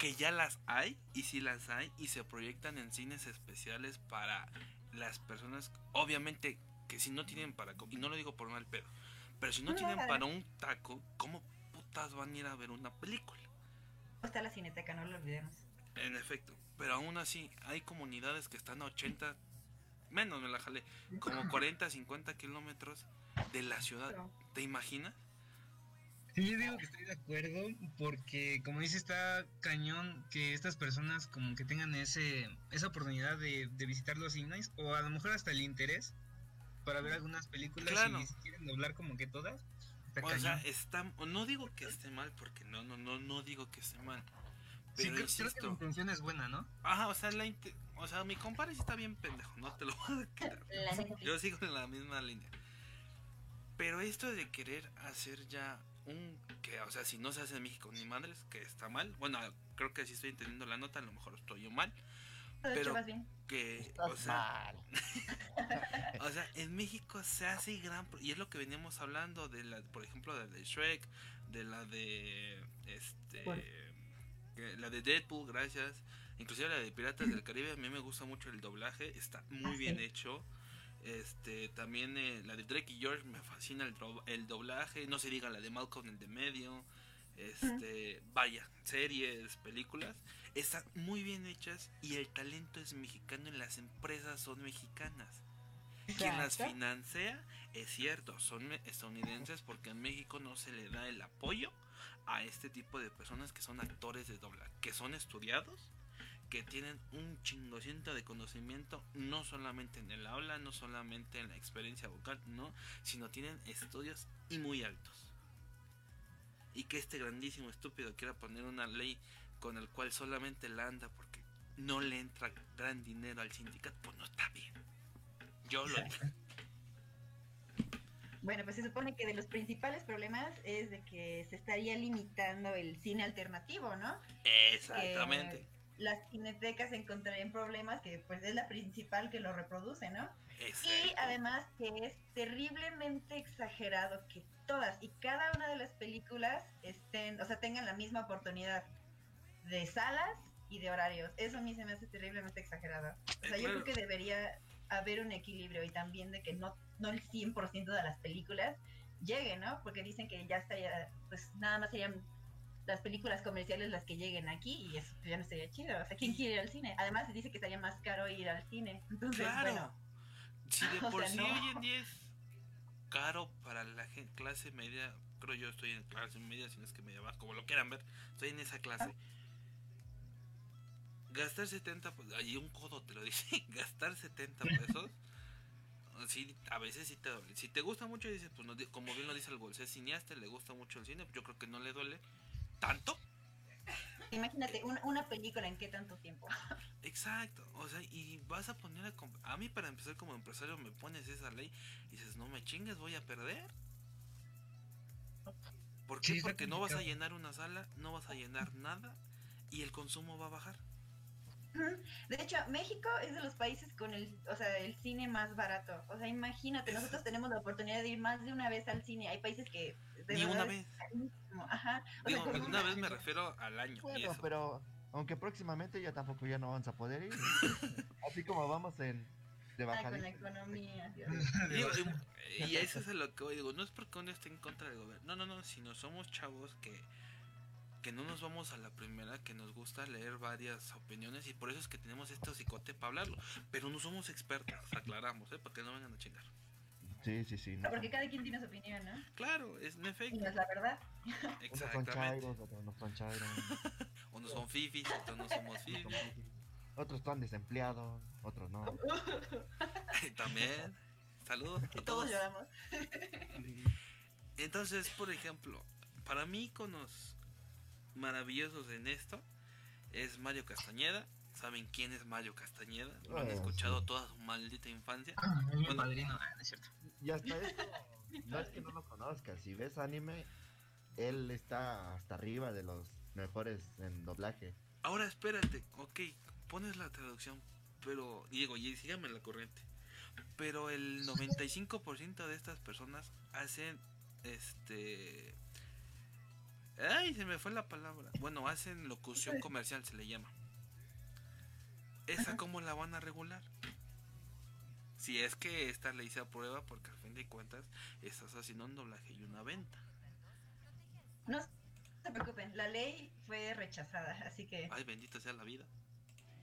Que ya las hay, y sí las hay, y se proyectan en cines especiales para las personas, obviamente que si no tienen para... Y no lo digo por mal pedo. Pero si no tienen para un taco, ¿cómo putas van a ir a ver una película? Está la cineteca, no lo olvidemos. En efecto. Pero aún así, hay comunidades que están a 80... Menos me la jalé. Como 40, 50 kilómetros de la ciudad. ¿Te imaginas? Sí, yo digo que estoy de acuerdo porque como dice está cañón que estas personas como que tengan ese esa oportunidad de, de visitar los cines o a lo mejor hasta el interés para ver algunas películas Claro. y si quieren doblar como que todas. Está O cañón. sea, está, no digo que esté mal, porque no, no, no, no digo que esté mal. Sí, Pero creo, creo que la intención es buena, ¿no? ajá, o sea, la o sea, mi compadre sí está bien pendejo, no te lo voy a quitar. Yo sigo en la misma línea. Pero esto de querer hacer ya un que, o sea, si no se hace en México ni madres, que está mal. Bueno, creo que si estoy entendiendo la nota, a lo mejor estoy yo mal. De hecho, pero- vas bien. Que, Estás o sea. O sea, en México se hace gran y es lo que veníamos hablando de la, por ejemplo, de la de Shrek, de la de este que- la de Deadpool, gracias. Inclusive la de Piratas del Caribe, a mí me gusta mucho el doblaje, está muy Ah, bien sí. hecho. Este, también eh, la de Drake y George me fascina el, el doblaje, no se diga la de Malcolm el de medio. Este, vaya, series, películas, están muy bien hechas y el talento es mexicano y las empresas son mexicanas. Quien las financia es cierto, son estadounidenses porque en México no se le da el apoyo a este tipo de personas que son actores de doblaje, que son estudiados, que tienen un chingociento de conocimiento, no solamente en el habla, no solamente en la experiencia vocal, no, sino tienen estudios y muy altos. Y que este grandísimo estúpido quiera poner una ley con el cual solamente la anda porque no le entra gran dinero al sindicato, pues no está bien. Yo lo digo. Bueno, pues se supone que de los principales problemas es de que se estaría limitando el cine alternativo, ¿no? Exactamente. Las cinetecas encontrarían problemas que pues es la principal que lo reproduce, ¿no? Y además que es terriblemente exagerado que todas y cada una de las películas estén, o sea, tengan la misma oportunidad de salas y de horarios. Eso a mí se me hace terriblemente exagerado. O sea, yo creo que debería haber un equilibrio y también de que no, no el 100% de las películas lleguen, ¿no? Porque dicen que ya estaría, pues nada más serían las películas comerciales las que lleguen aquí y eso ya no estaría chido. O sea, ¿quién quiere ir al cine? Además se dice que estaría más caro ir al cine. Entonces, Claro. bueno, si de por sea, sí no. hoy en día es caro para la clase media, creo yo estoy en clase media, si no es que media baja, como lo quieran ver, estoy en esa clase. Gastar 70, pues ahí un codo te lo dice, gastar 70 pesos, sí, a veces sí te duele. Si te gusta mucho, dices, pues no como bien lo dice el bolsé cineasta, le gusta mucho el cine, pues yo creo que no le duele tanto. imagínate una, una película en qué tanto tiempo. Exacto, o sea, y vas a poner a... A mí para empezar como empresario me pones esa ley y dices, no me chingues, voy a perder. ¿Por qué? Sí, Porque no vas a llenar una sala, no vas a llenar nada y el consumo va a bajar. De hecho, México es de los países con el, o sea, el cine más barato. O sea, imagínate, nosotros tenemos la oportunidad de ir más de una vez al cine. Hay países que de Ni una vez. Ajá. Sea, Digo, con una vez me refiero al año. y Bueno, eso. pero aunque próximamente ya tampoco ya no vamos a poder ir. Así como vamos en de Ah, con la economía. Dios. Digo, y, y eso es a lo que voy, digo, no es porque uno esté en contra del gobierno, no, no, no, sino somos chavos que, que no nos vamos a la primera, que nos gusta leer varias opiniones y por eso es que tenemos este hocicote para hablarlo, pero no somos expertos, aclaramos, ¿eh? para que no vengan a chingar. Sí, sí, sí. O No, sea, porque cada quien tiene su opinión, ¿no? Claro, es en Y efecto, no es la verdad. Unos son exactamente. chairos, otros no son chairos. Unos son fifis, otros no somos fifis, Otros están desempleados, otros no. también. Saludos a Todos todos. lloramos. Entonces, por ejemplo, para mí iconos maravillosos en esto es Mario Castañeda. ¿Saben quién es Mario Castañeda? Lo han Ah, escuchado toda su maldita infancia. Ah, es mi Bueno. padrino, ah, no es cierto. Y hasta esto, no es que no lo conozcas. Si ves anime, él está hasta arriba de los mejores en doblaje. Ahora espérate, ok, pones la traducción, pero Diego, y sígame la corriente. Pero el 95% de estas personas hacen este Ay, se me fue la palabra. Bueno, hacen locución comercial se le llama. ¿Esa cómo la van a regular? Si es que esta ley se aprueba, porque al fin de cuentas estás haciendo un doblaje y una venta. No se preocupen, la ley fue rechazada, así que Ay, bendita sea la vida.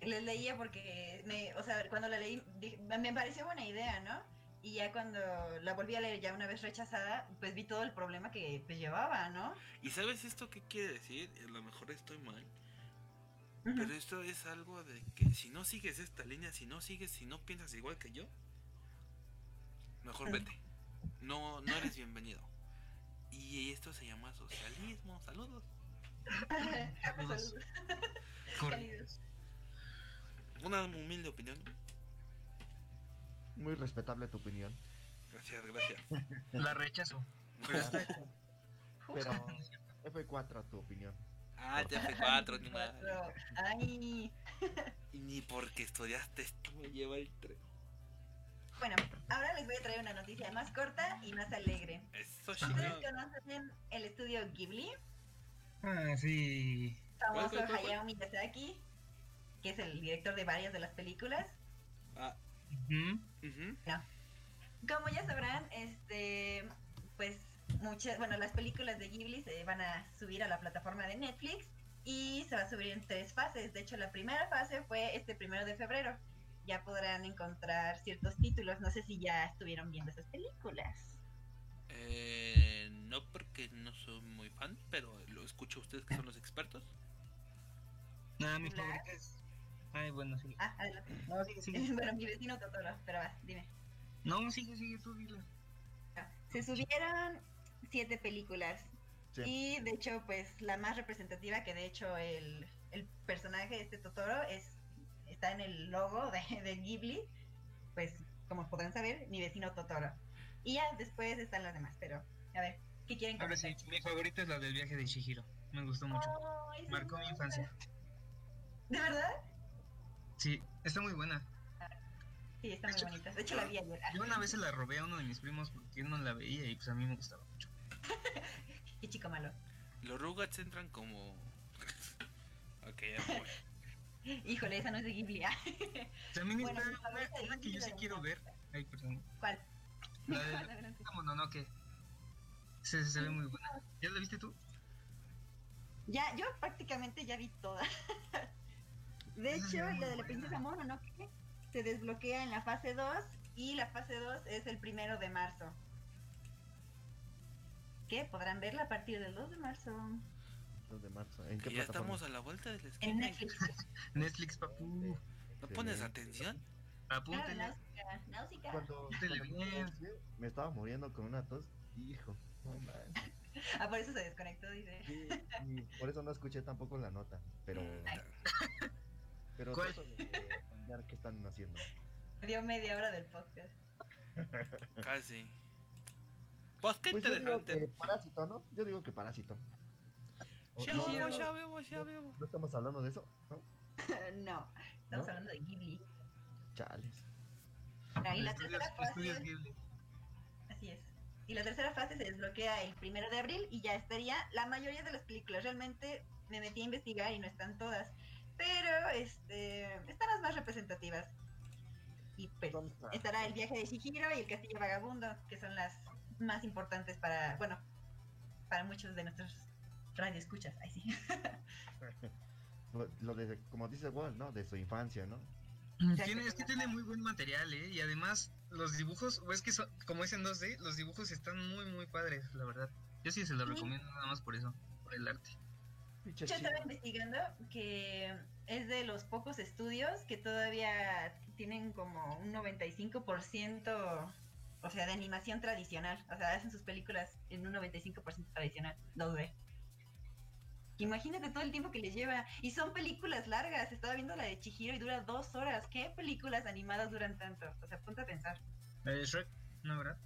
les leía porque, me, o sea, cuando la leí, me pareció buena idea, ¿no? Y ya cuando la volví a leer ya una vez rechazada, pues vi todo el problema que pues, llevaba, ¿no? ¿Y sabes esto qué quiere decir? A lo mejor estoy mal. Pero esto es algo de que si no sigues esta línea, si no sigues, si no piensas igual que yo, mejor vete. No, no eres bienvenido. Y esto se llama socialismo. Saludos. Saludos. Una humilde opinión. Muy respetable tu opinión. Gracias, gracias. La rechazo. Pero está Pero F4 tu opinión. Ah, ya fue cuatro, ni madre. Ay, Y ni porque estudiaste esto me lleva el tren. Bueno, ahora les voy a traer una noticia más corta y más alegre. Eso ¿Ustedes conocen el estudio Ghibli? Ah, sí. Famoso ¿Cuál, cuál, cuál, cuál? Hayao Miyazaki, que es el director de varias de las películas. Ah, Ujú. ujú. Como ya sabrán, este, pues muchas, bueno, las películas de Ghibli se van a subir a la plataforma de Netflix y se va a subir en tres fases. De hecho, la primera fase fue este primero de febrero. Ya podrán encontrar ciertos títulos. No sé si ya estuvieron viendo esas películas. Eh, no porque no soy muy fan, pero lo escucho a ustedes que son los expertos. Ah, mi favorita es. Ay, bueno, sí. Ah, adelante. No, sigue, sigue. bueno, mi vecino Totoro, pero va, dime. No, sigue, sigue, tú dile. Se subieron siete películas Sí. y de hecho pues la más representativa que de hecho el, el personaje de este Totoro es está en el logo de, de Ghibli pues como podrán saber mi vecino Totoro y ya después están las demás pero a ver ¿qué quieren Ahora sí, mi favorita es la del viaje de Shihiro. Me gustó mucho. Marcó mi infancia. ¿De verdad? Sí, está muy buena. Sí, está muy bonita. De hecho la vi ayer. Yo una vez se la robé a uno de mis primos porque él no la veía y pues a mí me gustaba mucho. Qué chico malo. Los Rugrats entran como. ok, ya. Híjole, esa no es de Ghibli. ah. También Bueno, está una, de una que yo sí la quiero ver. Ay, perdón. ¿Cuál? La de Adelante. Mononoke. Se, se ve muy buena. ¿Ya la viste tú? Ya, yo prácticamente ya vi todas. De hecho, Ah, la de la princesa Mononoke se desbloquea en la fase 2 y la fase 2 es el primero de marzo. Que podrán verla a partir del 2 de marzo 2 de marzo. ¿En qué ya plataforma? estamos a la vuelta del en esquina. Netflix. Netflix, papu. ¿No pones atención? Claro, Apúntele. Náusica. Cuando, me estaba muriendo con una tos. Hijo, no. Ah, por eso se desconectó, dice. Sí, y por eso no escuché tampoco la nota. Pero, pero ¿Cuál? de qué están haciendo. Dio media hora del podcast. Casi. Pues qué Pues yo digo interesante. que parásito, ¿no? Yo digo que parásito. Ya no, vemos, no, ya vemos, ya vemos. no estamos hablando de eso, ¿no? no, estamos ¿No? hablando de Ghibli. Chales. Ah, y la Estudios- tercera fase, estudios Ghibli. así es. Y la tercera fase se desbloquea el primero de abril y ya estaría la mayoría de las películas. Realmente me metí a investigar y no están todas. Pero este están las más representativas. Y pues, estará el viaje de Shihiro y el castillo vagabundo, que son las más importantes para, bueno, para muchos de nuestros radioescuchas. Ay, sí. Lo, lo de, como dice Walt, ¿no? De su infancia, ¿no? Tiene, es que tiene muy buen material, ¿eh? Y además, los dibujos, o es que son, como es en 2D, los dibujos están muy, muy padres, la verdad. Yo sí se los Sí. recomiendo nada más por eso, por el arte. Yo estaba investigando que es de los pocos estudios que todavía tienen como un 95%, o sea, de animación tradicional. O sea, hacen sus películas en un 95% tradicional, 2D. Imagínate todo el tiempo que les lleva. Y son películas largas. Estaba viendo la de Chihiro y dura dos horas. ¿Qué películas animadas duran tanto? O sea, ponte a pensar. La de Shrek, ¿no, verdad?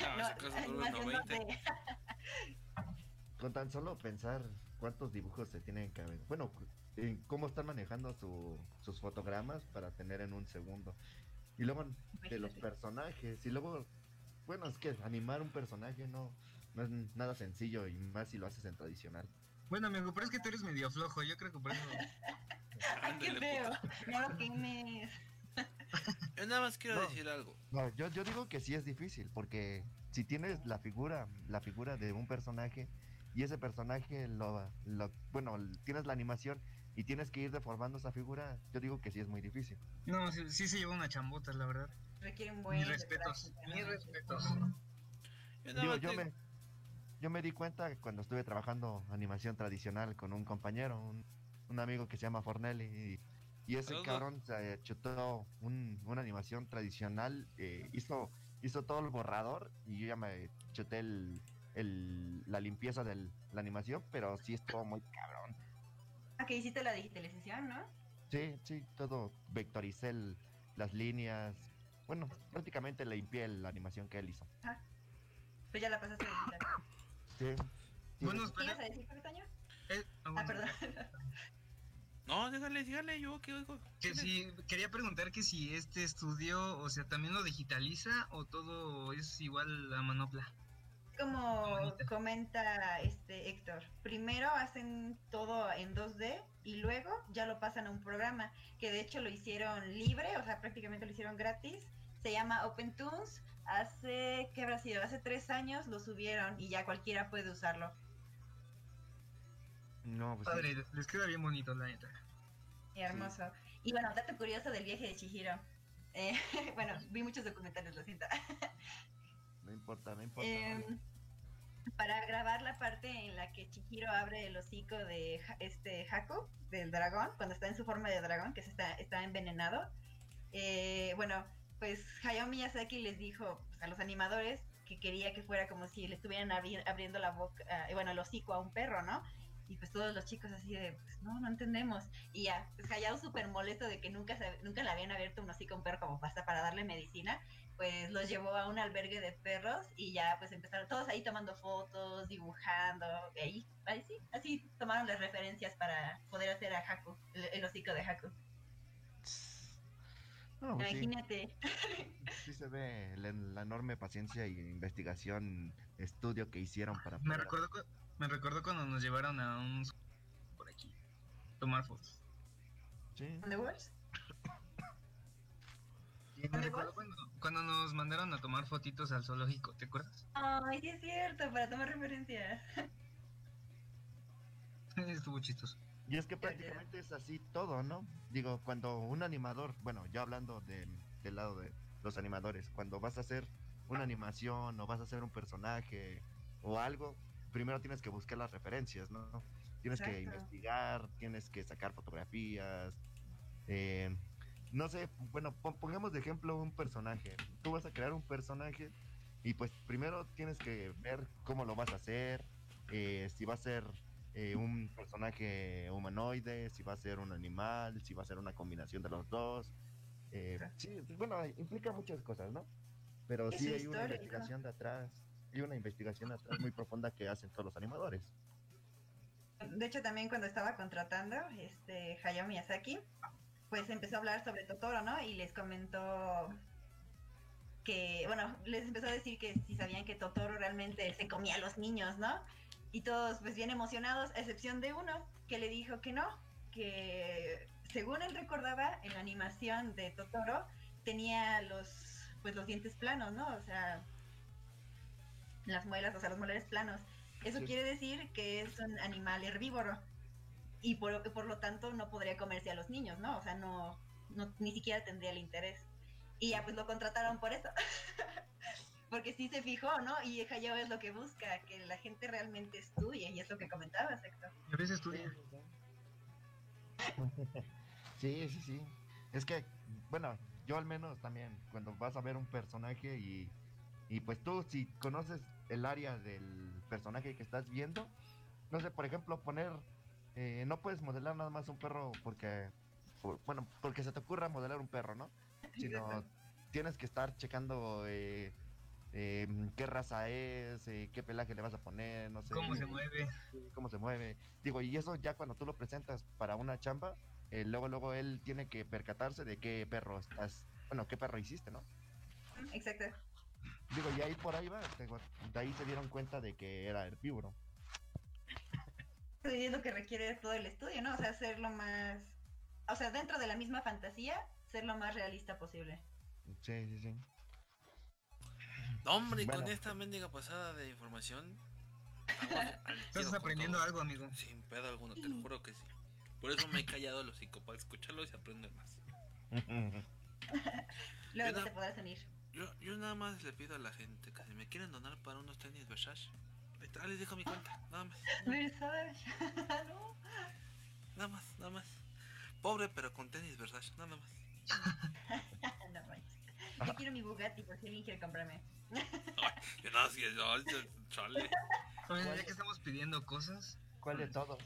No, No, ese caso dura animación 90. 2D. Con tan solo pensar cuántos dibujos se tienen que haber. Bueno, en cómo están manejando su- sus fotogramas para tener en un segundo. Y luego de los personajes. Y luego, bueno, es que animar un personaje no, no es nada sencillo y más si lo haces en tradicional. Bueno, amigo, pero es que tú eres medio flojo, yo creo que por eso... ¡Ay, qué feo! No lo quemes. Yo nada más quiero No. decir algo. No, yo, yo digo que sí es difícil, porque si tienes la figura, la figura de un personaje, y ese personaje lo, lo bueno, tienes la animación y tienes que ir deformando esa figura, yo digo que sí es muy difícil. No, sí, sí se lleva una chambota, la verdad. Requiere un buen. Mis de respetos, mis respetos. Yo Digo, yo te- me, yo me di cuenta cuando estuve trabajando animación tradicional con un compañero, un, un amigo que se llama Fornelli, y, y ese cabrón se chutó un- una animación tradicional, eh, hizo, hizo todo el borrador y yo ya me chuté el, el- la limpieza de la animación, pero sí estuvo muy cabrón. Ah, que hiciste la digitalización, ¿no? Sí, sí, todo vectoricé el- las líneas. Bueno, prácticamente le limpié la animación que él hizo. Pues ya la pasaste a digital. Sí. Bueno, ¿Qué espera. ibas a decir, Capitaño? eh, ah, Ah, perdón. No, dígale, dígale, yo qué oigo. Que si, quería preguntar que si este estudio, o sea, también lo digitaliza o todo es igual a manopla. Como Bonita. comenta este Héctor, primero hacen todo en 2D y luego ya lo pasan a un programa que de hecho lo hicieron libre, o sea, prácticamente lo hicieron gratis. Se llama OpenTunes. Hace, ¿qué habrá sido? Hace tres años lo subieron y ya cualquiera puede usarlo. No, pues sí. Padre, les queda bien bonito, la neta. Y hermoso. Y bueno, dato curioso del viaje de Chihiro. Eh, bueno, vi muchos documentales, lo siento. No importa, no importa. Em, para grabar la parte en la que Chihiro abre el hocico de este Haku, del dragón, cuando está en su forma de dragón, que se está, está envenenado. eh, bueno, pues Hayao Miyazaki les dijo pues, a los animadores que quería que fuera como si le estuvieran abri- abriendo la boca, eh, bueno, el hocico a un perro, ¿no? Y pues todos los chicos así de, pues no, no entendemos. Y ya, pues Hayao súper molesto de que nunca, se- nunca le habían abierto un hocico a un perro como pasta para darle medicina pues los llevó a un albergue de perros y ya pues empezaron todos ahí tomando fotos, dibujando, y ahí, ahí sí, así tomaron las referencias para poder hacer a Haku, el, el hocico de Haku. No, pues Imagínate, sí se ve la, la enorme paciencia y investigación, estudio que hicieron para Me poder recuerdo, cu- me recuerdo cuando nos llevaron a un... por aquí, tomar fotos. Sí. ¿The Wars? Y me ¿Dónde recuerdo vas? cuando, cuando nos mandaron a tomar fotitos al zoológico, ¿te acuerdas? Ay, sí es cierto, para tomar referencias. Estuvo chistoso. Y es que prácticamente es así todo, ¿no? Digo, cuando un animador, bueno, ya hablando de- del lado de los animadores, cuando vas a hacer una animación o vas a hacer un personaje o algo, primero tienes que buscar las referencias, ¿no? Tienes que investigar, tienes que sacar fotografías. eh, no sé, bueno, pon- pongamos de ejemplo un personaje. Tú vas a crear un personaje y pues primero tienes que ver cómo lo vas a hacer, eh, si va a ser eh, un personaje humanoide, si va a ser un animal, si va a ser una combinación de los dos. Eh, sí, bueno, implica muchas cosas, ¿no? Pero Es sí hay una investigación de atrás, hay una investigación atrás muy profunda que hacen todos los animadores. De hecho, también cuando estaba contratando este Hayao Miyazaki, pues empezó a hablar sobre Totoro, ¿no? Y les comentó que, bueno, les empezó a decir que si sabían que Totoro realmente se comía a los niños, ¿no? Y todos pues bien emocionados, a excepción de uno que le dijo que no, que según él recordaba en la animación de Totoro tenía los pues los dientes planos, ¿no? O sea, las muelas, o sea, los molares planos. Eso Sí. quiere decir que es un animal herbívoro y por, por lo tanto no podría comerse a los niños, ¿no? O sea, no, no ni siquiera tendría el interés. Y ya pues lo contrataron por eso. Porque sí se fijó, ¿no? Y Hayao es lo que busca, que la gente realmente estudie, y es lo que comentabas, Héctor. A veces estudia. Sí, sí, sí. Es que, bueno, yo al menos también, cuando vas a ver un personaje y, y pues tú si conoces el área del personaje que estás viendo, no sé, por ejemplo, poner, eh, no puedes modelar nada más un perro porque, por- bueno, porque se te ocurra modelar un perro, ¿no? Sino tienes que estar checando eh, eh, qué raza es, eh, qué pelaje le vas a poner, no sé ¿Cómo se mueve? cómo se mueve. Digo, y eso ya cuando tú lo presentas para una chamba, eh, luego luego él tiene que percatarse de qué perro estás, bueno, qué perro hiciste, ¿no? Exacto. Digo, y ahí por ahí va, digo, de ahí se dieron cuenta de que era herbívoro. Y es lo que requiere todo el estudio, ¿no? O sea, hacerlo más... O sea, dentro de la misma fantasía, ser lo más realista posible. Sí, sí, sí. No, hombre, con Bueno. esta mendiga pasada de información. Estás con aprendiendo todo. algo, amigo. Sin pedo alguno, te lo juro que sí. Por eso me he callado los hocico, para escucharlo y se aprende más. Luego Yo no- te podrás unir. Yo, yo nada más le pido a la gente que si me quieren donar para unos tenis Versace, ahí les dejo mi cuenta, nada más, Versace. no. nada más, nada más. Pobre pero con tenis Versace, nada más. Yo quiero mi Bugatti por si alguien quiere comprarme. Yo- chale. Oye, ya que estamos pidiendo cosas. ¿Cuál de todos?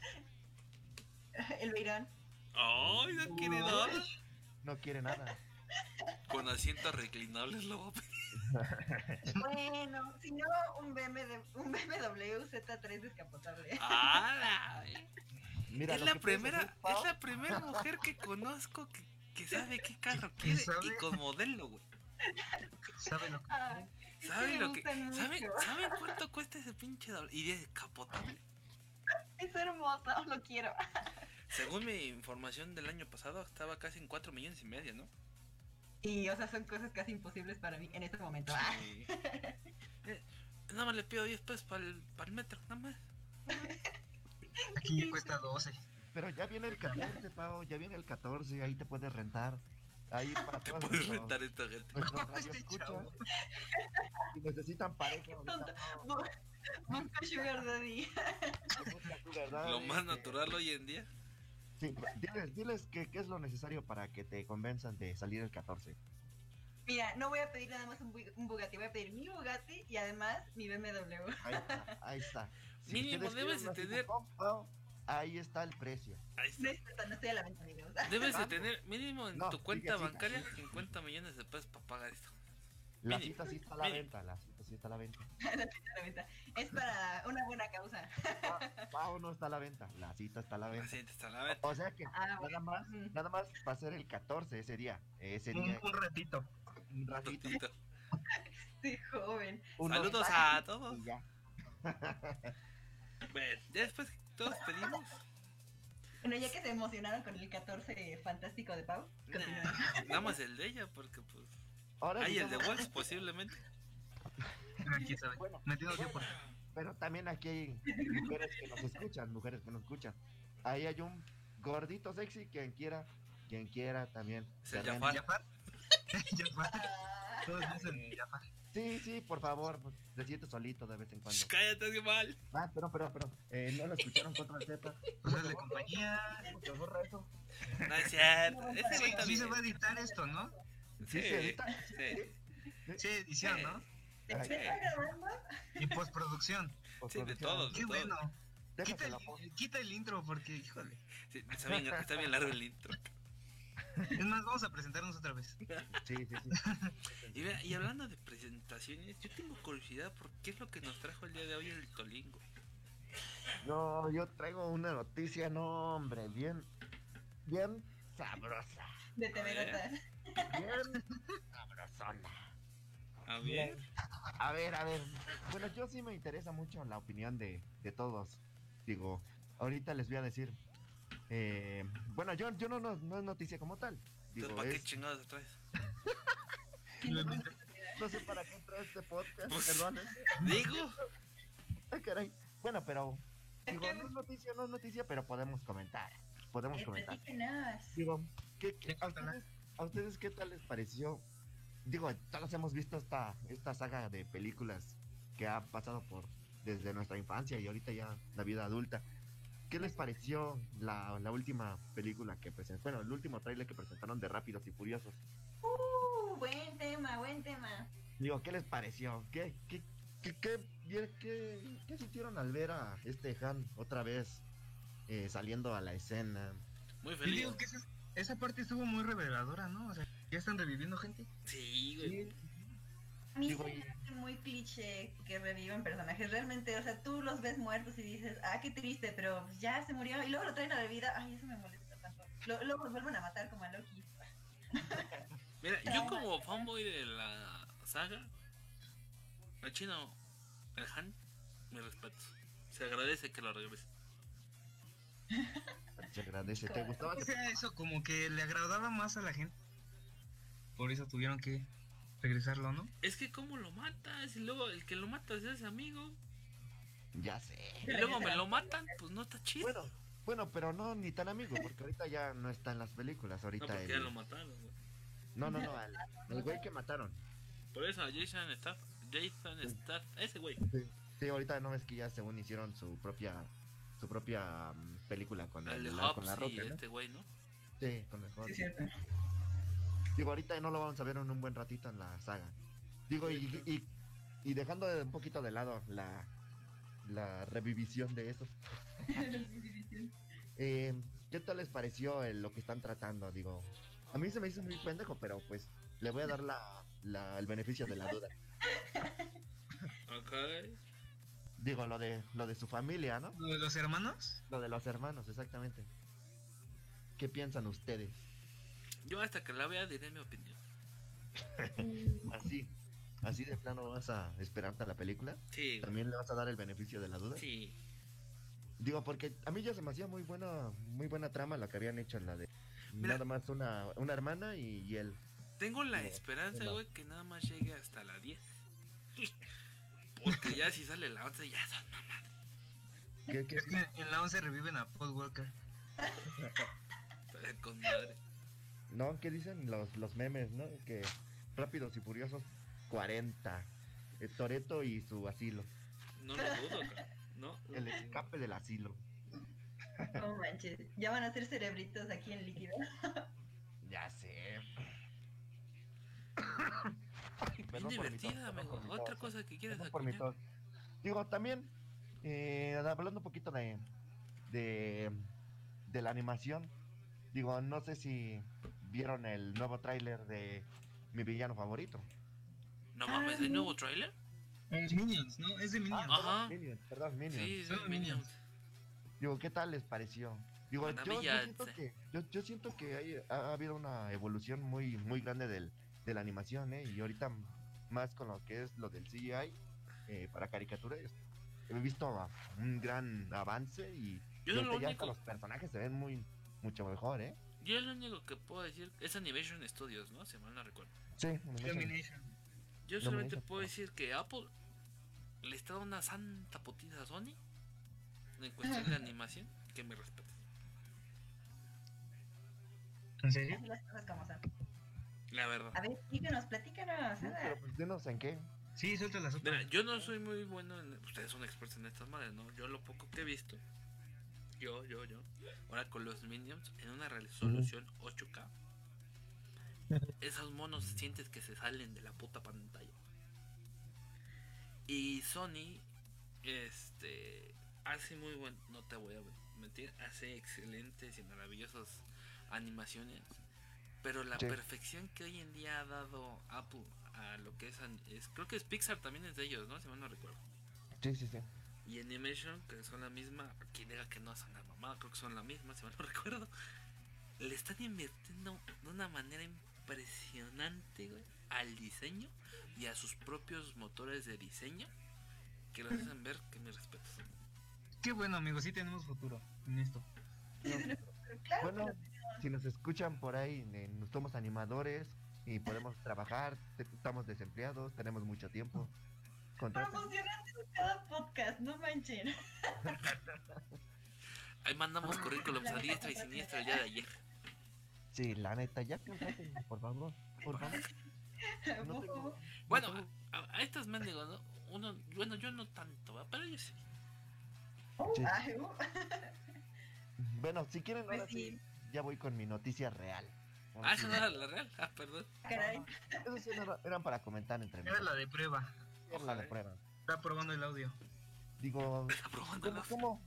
El Beirón. Ay, no quiere nada. No quiere nada. Con asientos reclinables lo voy a pedir. Bueno, si no, un BMW, un BMW Z3 descapotable. ¡Hala! Mira, es la primera, hacer, es la primera mujer que conozco que, que sabe qué carro quiere sabe? y con modelo, güey. ¿Sabe lo que Ay, es ¿Saben lo que, ¿saben. ¿Saben cuánto cuesta ese pinche doble? Y descapotable. Es hermoso, lo quiero. Según mi información del año pasado, estaba casi en 4 millones y medio, ¿no? Y, o sea, son cosas casi imposibles para mí en este momento. Ah, Sí. Eh, nada más le pido 10 pesos para el, metro, nada más. aquí ya cuesta 12. Pero ya viene el 14, Pau, ya viene el 14, ahí te puedes rentar. Ahí para Te puedes nuestros- rentar esta gente. Este radioescuchas, chavo. Si necesitan pareja, no, Sugar Daddy. Lo más este, natural hoy en día. Sí, diles, diles que, qué es lo necesario para que te convenzan de salir el 14. Mira, no voy a pedir nada más un, un Bugatti, voy a pedir mi Bugatti y además mi BMW. Ahí está, ahí está. Mínimo ustedes debes de tener- ahí está el precio. Ahí está. no estoy a la venta, amigos. Debes de tener mínimo en no, tu cuenta sigue, bancaria sigue. 50 millones de pesos para pagar esto. La Mínimo, cita sí está a la mínimo. venta, la cita sí está a la venta. No estoy a la venta. Es para una buena causa. Pa- Pau no está a la venta, la cita está a la venta. Así está la venta. O sea que Ah, nada bueno. más, nada más va a ser el 14 ese día. Ese Un, día, un ratito. un ratito. Tantito. Sí, joven. unos Saludos a todos. y ya. Bueno, ya después todos pedimos. Bueno, ya que se emocionaron con el 14 fantástico de Pau, nah, nada más el de ella, porque pues. Ahora Hay el de Waltz posiblemente. Aquí sabe. Bueno, Metido tiempo. Pero también aquí hay mujeres que nos escuchan, mujeres que nos escuchan. Ahí hay un gordito sexy, quien quiera, quien quiera también. Es el se Jafar. Jafar. Todos dicen Jafar. Sí, sí, por favor, pues, te sientes solito de vez en cuando. Shh, cállate, animal. Ah, pero, pero, pero, eh, no lo escucharon contra el Z. Pues hazle compañía. ¿Te borra eso? No es cierto. Ese Sí, sí se va a editar esto, ¿no? Sí, se edita. sí. Sí, edición, ¿no? ¿te grabando? Y postproducción. Sí, de todos. Qué bueno. Quita el, quita el intro porque, híjole. Sí, está, bien, está bien largo el intro. Es más, vamos a presentarnos otra vez. Sí, sí, sí. Y, vea, y hablando de presentaciones, yo tengo curiosidad por qué es lo que nos trajo el día de hoy el Tolingo. No, yo traigo una noticia, no, hombre, bien, bien sabrosa. De TV. Bien sabrosona. A ver. A ver, a ver. Bueno, yo sí me interesa mucho la opinión de, de todos. Digo, ahorita les voy a decir. Eh, bueno, yo, yo no, no, no es noticia como tal. Entonces, Digo, ¿para qué chingados traes? no sé para qué entró este podcast, Pues- perdón. Digo. Ay, caray. Bueno, pero. Digo, no es noticia, no es noticia, pero podemos comentar. Podemos Eh, comentar. platíquenos. Digo, ¿qué, qué- ustedes, a ustedes qué tal les pareció? Digo, todos hemos visto esta, esta saga de películas que ha pasado por desde nuestra infancia y ahorita ya la vida adulta. ¿Qué les pareció la, la última película que presentaron? Bueno, el último tráiler que presentaron de Rápidos y Furiosos. Uh, buen tema, buen tema. Digo, ¿qué les pareció? ¿Qué, qué, qué, qué, qué- qué- qué sintieron al ver a este Han otra vez eh, saliendo a la escena? Muy feliz. digo que esa, esa parte estuvo muy reveladora, ¿no? O sea, ya están reviviendo gente. Sí, güey. A mí Digo, se me hace muy cliché que reviven personajes. Realmente, o sea, tú los ves muertos y dices, ah, qué triste, pero ya se murió. Y luego lo traen a la vida. Ay, eso me molesta tanto. Lo- Luego los vuelven a matar como a Loki. Mira, yo como fanboy de la saga, al chino, el Han, me respeto. Se agradece que lo regrese. Se agradece. ¿Te gustaba O que sea, eso como que le agradaba más a la gente. por eso tuvieron que regresarlo, ¿no? Es que cómo lo matas y luego el que lo mata es ese amigo Ya sé. y luego me lo matan, pues no está chido. Bueno, bueno, pero no ni tan amigo, porque ahorita ya no está en las películas. no, Ahorita porque el- ya lo mataron. güey. No, no, no, al, al güey que mataron. Por eso a Jason Staff, Jason Staff, ese güey. Sí, ahorita no es que ya según hicieron su propia su propia mm, película con, El el- con la roca, y ¿no? este güey, ¿no? Sí, con el Sí, Hobbs. es cierto. Digo, ahorita no lo vamos a ver en un buen ratito en la saga. Digo, y, y, y dejando de- un poquito de lado la, la revivisión de eso, eh, ¿qué tal les pareció el- lo que están tratando? Digo, a mí se me hizo muy pendejo, pero pues le voy a dar la, la- el beneficio de la duda. Ok. Digo, lo de, lo de su familia, ¿no? ¿Lo de los hermanos? Lo de los hermanos, exactamente. ¿Qué piensan ustedes? Yo hasta que la vea diré mi opinión. Así, así de plano vas a esperarte a la película. Sí. También le vas a dar el beneficio de la duda. sí. Digo, porque a mí ya se me hacía muy buena, muy buena trama la que habían hecho en la de Mira. nada más una, una hermana y, y él. Tengo la No, esperanza, no. güey, que nada más llegue hasta la 10. Porque ya si sale la 11 ya son. ¿Qué, qué- Es que en la 11 reviven a Paul Walker. Con madre. No, ¿qué dicen los, los memes, no? Que Rápidos y Furiosos 40. El Toreto y su asilo. No lo dudo, cara. No. El escape del asilo. No manches, ya van a ser cerebritos aquí en líquido. Ya sé. Bien divertida, amigo. Otra cosa que mi acuñar. tos. Digo, también, eh, hablando un poquito de, de, de la animación, digo, no sé si vieron el nuevo tráiler de mi villano favorito. No mames, ¿hay nuevo trailer? Es Minions, ¿no? Es de Minions. Ajá. Minions, perdón, Minions. Sí, sí, Son Minions. Digo, ¿qué tal les pareció? Digo, yo, yo siento que, yo, yo siento que hay- ha, ha habido una evolución muy, muy grande del, de la animación, ¿eh? Y ahorita más con lo que es lo del CGI eh, para caricaturas, he visto a- un gran avance y, Yo lo único- los personajes se ven muy mucho mejor, ¿eh? Yo lo único que puedo decir es Animation Studios, ¿no? Si mal no recuerdo. Sí, Domination. Yo solamente me puedo decir que Apple le está dando una santa putiza a Sony en cuestión de animación que me respeta. ¿En serio? Así las cosas como son. La verdad. A ver, díganos, platícanos. Sí, pero pues dinos en qué. Sí, suelta las Mira, otras. yo no soy muy bueno en... Ustedes son expertos en estas madres, ¿no? Yo lo poco que he visto, yo, yo, yo, ahora con los Minions en una resolución 8K, esos monos sientes que se salen de la puta pantalla. Y Sony, este, hace muy buen, no te voy a mentir, hace excelentes y maravillosas animaciones. Pero la Sí. perfección que hoy en día ha dado Apple a lo que es, es- creo que es Pixar también es de ellos, ¿no? Si mal no recuerdo. Sí, sí, sí. Y Animation, que son la misma, quien diga que no son la mamá, creo que son la misma, si mal no recuerdo. Le están invirtiendo de una manera impresionante, güey, al diseño y a sus propios motores de diseño que los hacen ver que mis respetos. Qué bueno, amigos, sí tenemos futuro en esto. Pero claro, Bueno, pero- si nos escuchan por ahí, eh, nos somos animadores y podemos trabajar, estamos desempleados, tenemos mucho tiempo. Promocionando cada podcast, no manchen. Ahí mandamos currículums a diestra y siniestra el día de ayer. Sí, la neta, ya contraten, por favor, por favor. No tengo- Bueno, no tengo- a, a estas mendigos, ¿no? Uno, bueno, yo no tanto, ¿va? pero yo sí. Uh, Sí. Bueno, si quieren, Pues ahora sí, sí. ya voy con mi noticia real. Ah, eso no era la real. Ah, perdón. Caray. Esos eran- eran para comentar entre Era nosotros. la de prueba. La prueba. Está probando el audio. Digo, Está probando ¿cómo, cómo,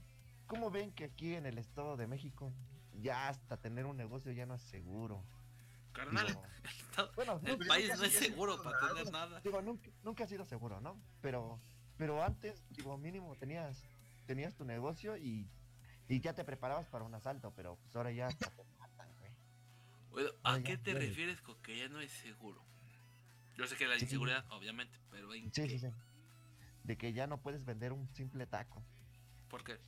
cómo ven que aquí en el Estado de México ya hasta tener un negocio ya no es seguro? Carnal, Digo, el estado- bueno, el nunca- país nunca no es seguro para nada. tener nada. digo, nunca, nunca ha sido seguro, ¿no? Pero, pero antes, digo, mínimo tenías, tenías tu negocio y, y ya te preparabas para un asalto, pero pues ahora ya hasta te matan, güey. Bueno, ¿a qué te refieres con que ya no es seguro? Yo sé que la Sí. inseguridad, obviamente, pero ¿en Sí, sí, sí. De que ya no puedes vender un simple taco. ¿Por qué?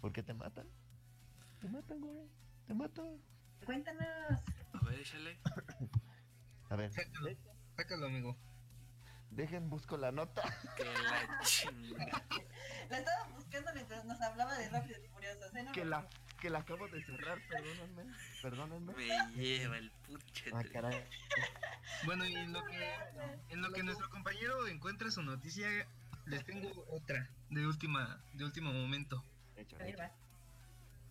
porque te matan? Te matan, güey. Te matan. Cuéntanos. A ver, échale. A ver, Sácalo, sácalo, amigo. dejen, busco la nota. Que la chingada. La estaba buscando mientras nos hablaba de Rápidos y Furiosos, ¿eh? No Que la, que la acabo de cerrar, perdónenme. Perdónenme. Me lleva el puche. Ah, caray. Bueno, y en lo que, en lo que nuestro compañero encuentra su noticia, les tengo otra de última, de último momento. Hecho, hecho. va.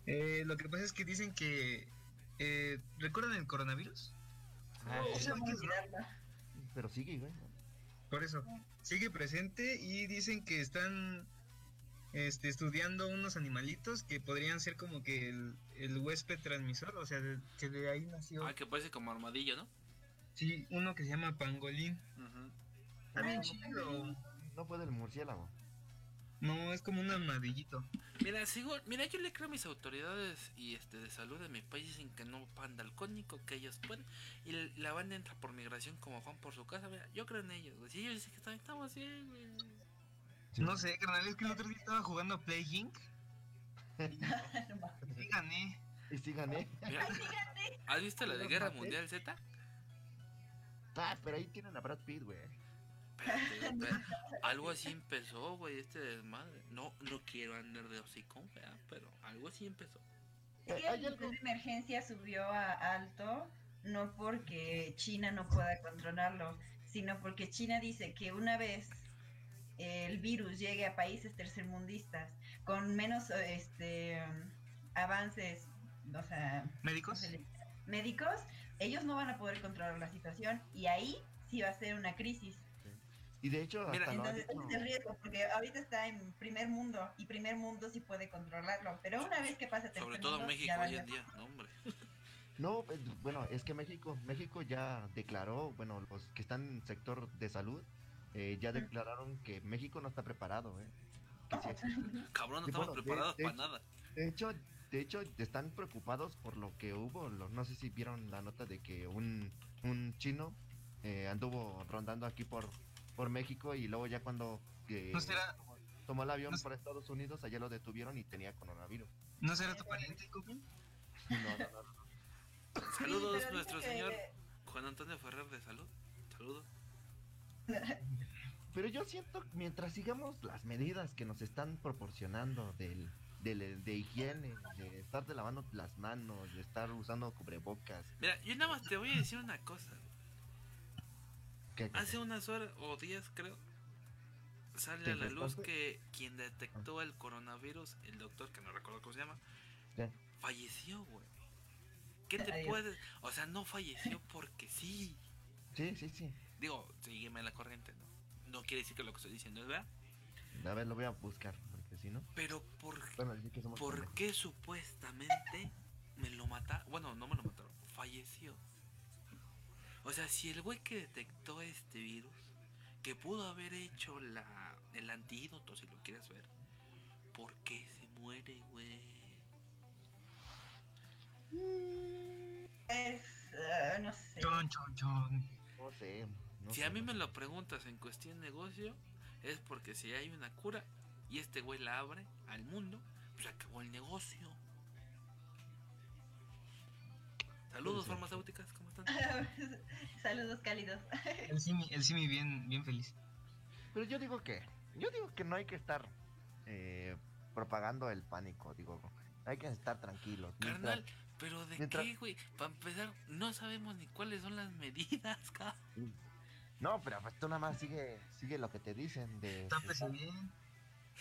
Eh, lo que pasa es que dicen que eh, ¿recuerdan el coronavirus? Ah, O sí, pero sigue, güey. Por eso, sigue presente y dicen que están este, estudiando unos animalitos que podrían ser como que el, el huésped transmisor, o sea, de- que de ahí nació. Ah, que parece como armadillo, ¿no? Sí, uno que se llama pangolín. Ujú. Está bien Ah, chido. No fue del murciélago. No, es como un armadillito. Mira, sigo, mira, yo le creo a mis autoridades y este de salud de mi país dicen que no pan dalcónico, que ellos pueden. Y la banda entra por migración como Juan por su casa, mira, yo creo en ellos, güey. Si ellos dicen que estamos bien, güey. Sí. No sé, carnal, es que el otro día estaba jugando a Play Inc. Y gané. Y sí gané. Mira, ¿Has visto la de Guerra. Mundial Z? Ah, pero ahí tienen a Brad Pitt, güey. Algo así empezó, güey, este desmadre. No, no quiero andar de hocicón, ¿verdad? pero algo así empezó. Es que el nivel de emergencia subió a alto, no porque China no pueda controlarlo, sino porque China dice que una vez el virus llegue a países tercermundistas con menos eh, este avances, o sea, ¿cómo ¿Médicos? médicos, ellos no van a poder controlar la situación y ahí sí va a ser una crisis. Y de hecho, Mira, hasta Entonces, es el riesgo, porque ahorita está en primer mundo y primer mundo sí puede controlarlo, pero una vez que pase a Sobre todo mundo, México hoy en día, no, hombre. No, pues, bueno, es que México, México ya declaró, bueno, los que están en sector de salud, eh, ya declararon que México no está preparado, ¿eh? Sí- Cabrón, no estamos bueno, preparados de para hecho- nada. De hecho, de hecho, están preocupados por lo que hubo. lo- no sé si vieron la nota de que un, un chino eh, anduvo rondando aquí por, por México y luego ya cuando eh, ¿No será, tomó, tomó el avión no- por Estados Unidos, allá lo detuvieron y tenía coronavirus. ¿no será tu pariente, Coco? No, no, no, no. Saludos, nuestro que- señor Juan Antonio Ferrer de Salud. Saludos. Pero yo siento, mientras sigamos las medidas que nos están proporcionando del, del- de higiene, de estar de lavando las manos, de estar usando cubrebocas, Mira, yo nada más te voy a decir una cosa. Hace unas horas o días, creo, sale ¿Te a la luz que quien detectó el coronavirus, el doctor, que no recuerdo cómo se llama, falleció, güey. ¿Qué te Adiós. puedes...? O sea, no falleció porque sí. Sí, sí, sí. Digo, sígueme la corriente, ¿no? No quiere decir que lo que estoy diciendo es verdad. A ver, lo voy a buscar, porque si no... Pero ¿por, Bueno, sí que somos ¿por qué supuestamente me lo mataron? Bueno, no me lo mataron, falleció. O sea, si el güey que detectó este virus, que pudo haber hecho la, el antídoto, si lo quieres ver, ¿por qué se muere, güey? Es, ah, no sé. Chon, chon, chon. No sé. No si sé, a mí no me lo preguntas en cuestión negocio, es porque si hay una cura y este güey la abre al mundo, pues acabó el negocio. Saludos farmacéuticas, ¿cómo están? Saludos cálidos. El Simi, el Simi bien, bien feliz. Pero yo digo que... Yo digo que no hay que estar eh, propagando el pánico, digo. Hay que estar tranquilos. mientras- Carnal, pero ¿de mientras- qué, güey? Para empezar, no sabemos ni cuáles son las medidas, cabrón. No, pero pues tú nada más sigue, sigue lo que te dicen de... Tápese bien.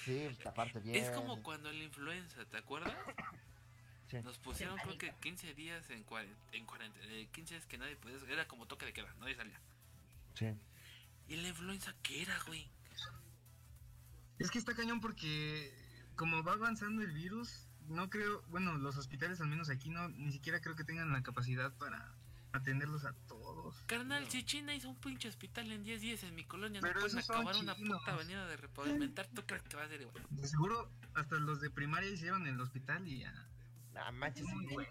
Sí, taparte bien. Es como cuando la influenza, ¿te acuerdas? Sí. Nos pusieron creo que Tempranito. 15 días en cuarentena, en cuarentena, eh, 15 días que nadie podía, era como toque de queda, nadie salía. Sí. ¿Y la influenza qué era, güey? Es que está cañón porque como va avanzando el virus, no creo, bueno, los hospitales al menos aquí no, ni siquiera creo que tengan la capacidad para atenderlos a todos. Carnal, No. si China hizo un pinche hospital en 10 días en mi colonia, Pero no pueden acabar una puta avenida de repavimentar, ¿tú crees que va a ser igual? De seguro hasta los de primaria hicieron el hospital y ya. Ah, manches, sí. bueno.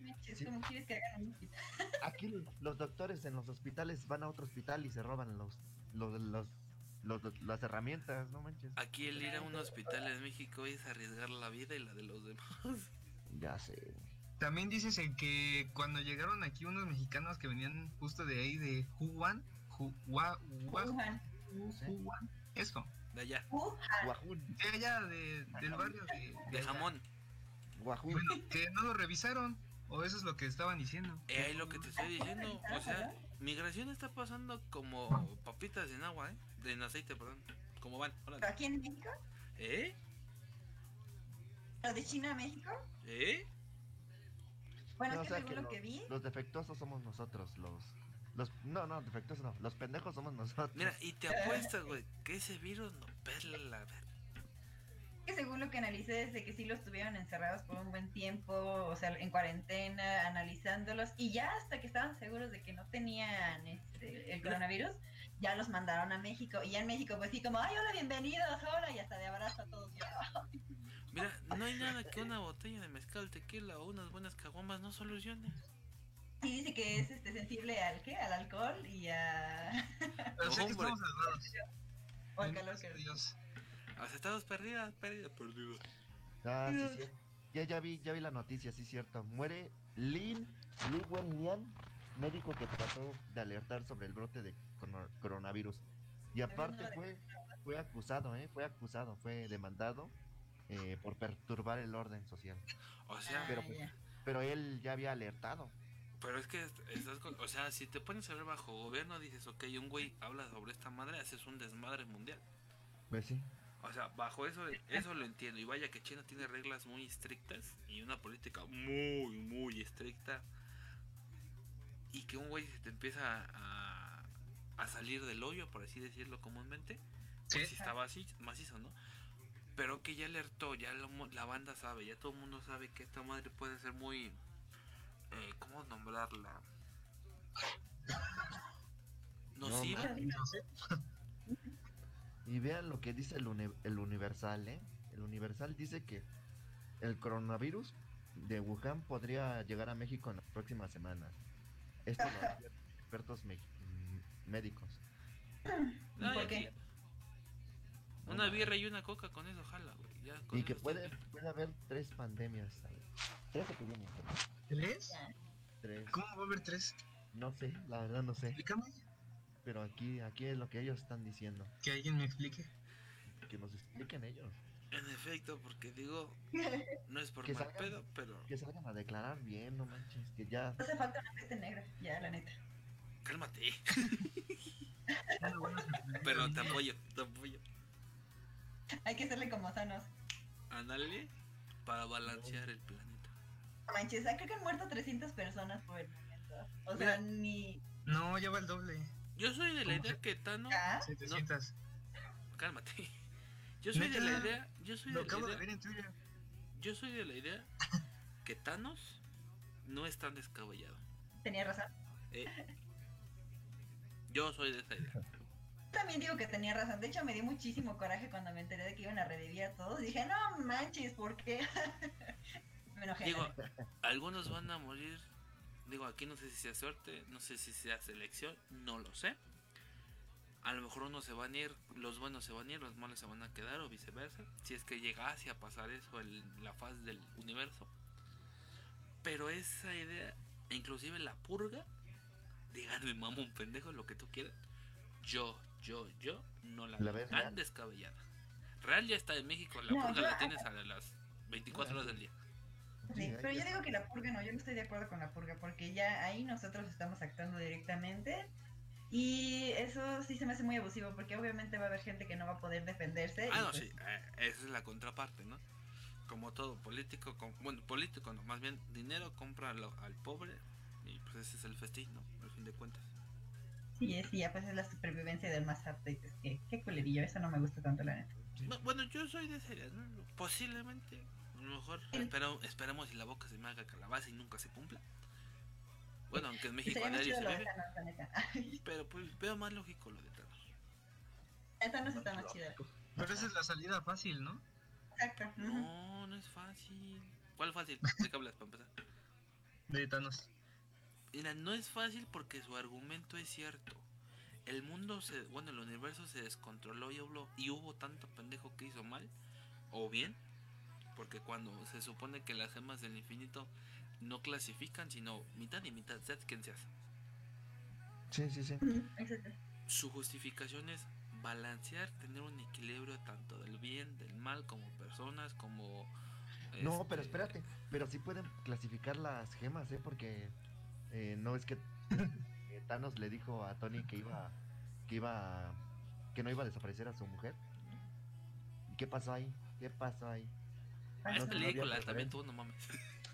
Manches, Sí. ¿Cómo quieres que hagan un hospital? Aquí los doctores en los hospitales van a otro hospital y se roban los, los, los, los- las herramientas, no manches. Aquí el ir a un hospital en México es arriesgar la vida y la de los demás. Ya sé. También dices en que cuando llegaron aquí unos mexicanos que venían justo de ahí, de Wuhan, Wuhan. Wuhan, eso, De allá, Wuhan. De allá de- del barrio de, de jamón. Bueno, que no lo revisaron, o eso es lo que estaban diciendo. Eh, ahí lo que te estoy diciendo. O sea, migración está pasando como papitas en agua, ¿eh? En aceite, perdón. Como van, ¿Pero órale. aquí en México? ¿Eh? ¿Lo de China a México? ¿Eh? Bueno, No, es o que sea según que lo que vi, Los defectuosos somos nosotros, los... los no, no, defectuosos no. Los pendejos somos nosotros. Mira, y te apuestas, güey, que ese virus no perla la ver. que según lo que analicé es de que sí los tuvieron encerrados por un buen tiempo, o sea, en cuarentena, analizándolos, y ya hasta que estaban seguros de que no tenían este, el coronavirus, ya los mandaron a México. Y ya en México, pues sí, como, ay, hola, bienvenidos, hola, y hasta de abrazo a todos. Mira, no hay nada que una botella de mezcal, tequila o unas buenas caguamas no solucione. Sí, dice que es este, sensible al qué, al alcohol y a... Pero sé que estamos salvados. o al calor que... Dios. Aceptados perdidas, perdidas, perdidas. Ah, sí, sí. Ya, ya vi, ya vi la noticia, sí cierto. Muere Lin, Li Wenlian, médico que trató de alertar sobre el brote de coronavirus. Y aparte fue, fue acusado, ¿eh? Fue acusado, fue demandado eh, por perturbar el orden social. O sea, pero Ah, pues-. Pero él ya había alertado. pero es que est- estás con- o sea, si te pones a ver bajo gobierno, dices, ok, un güey habla sobre esta madre, haces un desmadre mundial. Pues sí. O sea, bajo eso, eso lo entiendo. Y vaya que China tiene reglas muy estrictas y una política muy, muy estricta. Y que un güey se te empieza a, a salir del hoyo, por así decirlo comúnmente. Sí. Pues sí estaba así, macizo, ¿no? Pero que ya alertó, ya lo mo- la banda sabe, ya todo el mundo sabe que esta madre puede ser muy... Eh, ¿Cómo nombrarla? Nociva. No sé. Y vean lo que dice el, uni- el Universal, ¿eh? El Universal dice que el coronavirus de Wuhan podría llegar a México en las próximas semanas. Esto lo expertos médicos. No, ¿Por qué? Una birra y una coca con eso jala, güey. ya con Y que puede, puede haber tres pandemias. ¿sabes? Tres epidemias. ¿Tres? Tres. ¿Cómo va a haber tres? No sé, la verdad no sé. Explícame. Pero aquí, aquí es lo que ellos están diciendo. Que alguien me explique. Que nos expliquen ellos. En efecto, porque digo, no es por Que mal salgan- pedo, pero Que salgan a declarar bien, no manches. Que ya. Hace falta una peste negra, ya, la neta. cálmate. Pero te apoyo, te apoyo. Hay que hacerle como sanos. Ándale para balancear el planeta. No Manches, ah, creo que han muerto 300 personas por el momento. O Mira. sea, ni... No, ya va el doble. Yo soy de la ¿Cómo idea se- que Tano. ¿Ah? 700. Cálmate. Yo soy de la idea. Yo soy Lo de la de idea. ver en Twitter. Yo soy de la idea que Thanos no es tan descabellado. Tenía razón. Eh, yo soy de esa idea. También digo que tenía razón. De hecho, me dio muchísimo coraje cuando me enteré de que iban a revivir a todos. Dije, no manches, ¿por qué? me enojé. Algunos van a morir. Digo, aquí no sé si sea suerte, no sé si sea selección, no lo sé. A lo mejor unos se van a ir, los buenos se van a ir, los malos se van a quedar o viceversa. Si es que llegase a pasar eso la faz del universo. Pero esa idea, inclusive la purga, díganme mamá un pendejo, lo que tú quieras. Yo, yo, yo no la ¿La veo tan real? descabellada. Real ya está en México, la No, purga yo- la tienes a las 24 horas del día. Sí, pero yo digo que la purga no, yo no estoy de acuerdo con la purga, porque ya ahí nosotros estamos actuando directamente. Y eso sí se me hace muy abusivo, porque obviamente va a haber gente que no va a poder defenderse. Ah, no, pues, sí, eh, esa es la contraparte, ¿no? Como todo político, com- bueno, político, no, más bien dinero compra lo- al pobre y pues ese es el festín, ¿no? Al fin de cuentas. Sí, sí, ya pues es la supervivencia del más apto. Y pues qué, qué culerillo, eso no me gusta tanto, la neta. No, bueno, yo soy de series, ¿no? Posiblemente, a lo mejor, Sí. espero, esperemos si la boca se me haga calabaza y nunca se cumpla. Bueno, aunque en México a chido se bebe, Thanos, pero pues veo más lógico lo de Thanos. Esta no está más chida. Pero esa es la salida fácil, ¿no? Exacto. No, no es fácil. ¿Cuál fácil? ¿De qué hablas para empezar? De Thanos. Mira, no es fácil porque su argumento es cierto. El mundo se, bueno, el universo se descontroló y hubo, y hubo tanto pendejo que hizo mal o bien, porque cuando se supone que las gemas del infinito no clasifican, sino mitad y mitad, seas quien seas. Sí, sí, sí. Su justificación es balancear, tener un equilibrio tanto del bien, del mal, como personas, como... No, pero este, espérate, pero sí pueden clasificar las gemas, ¿eh? Porque eh, no es que eh, Thanos le dijo a Tony que iba, que iba, que no iba a desaparecer a su mujer. ¿Y qué pasó ahí? ¿Qué pasó ahí? Ah, es no, no había película, también tú, no mames.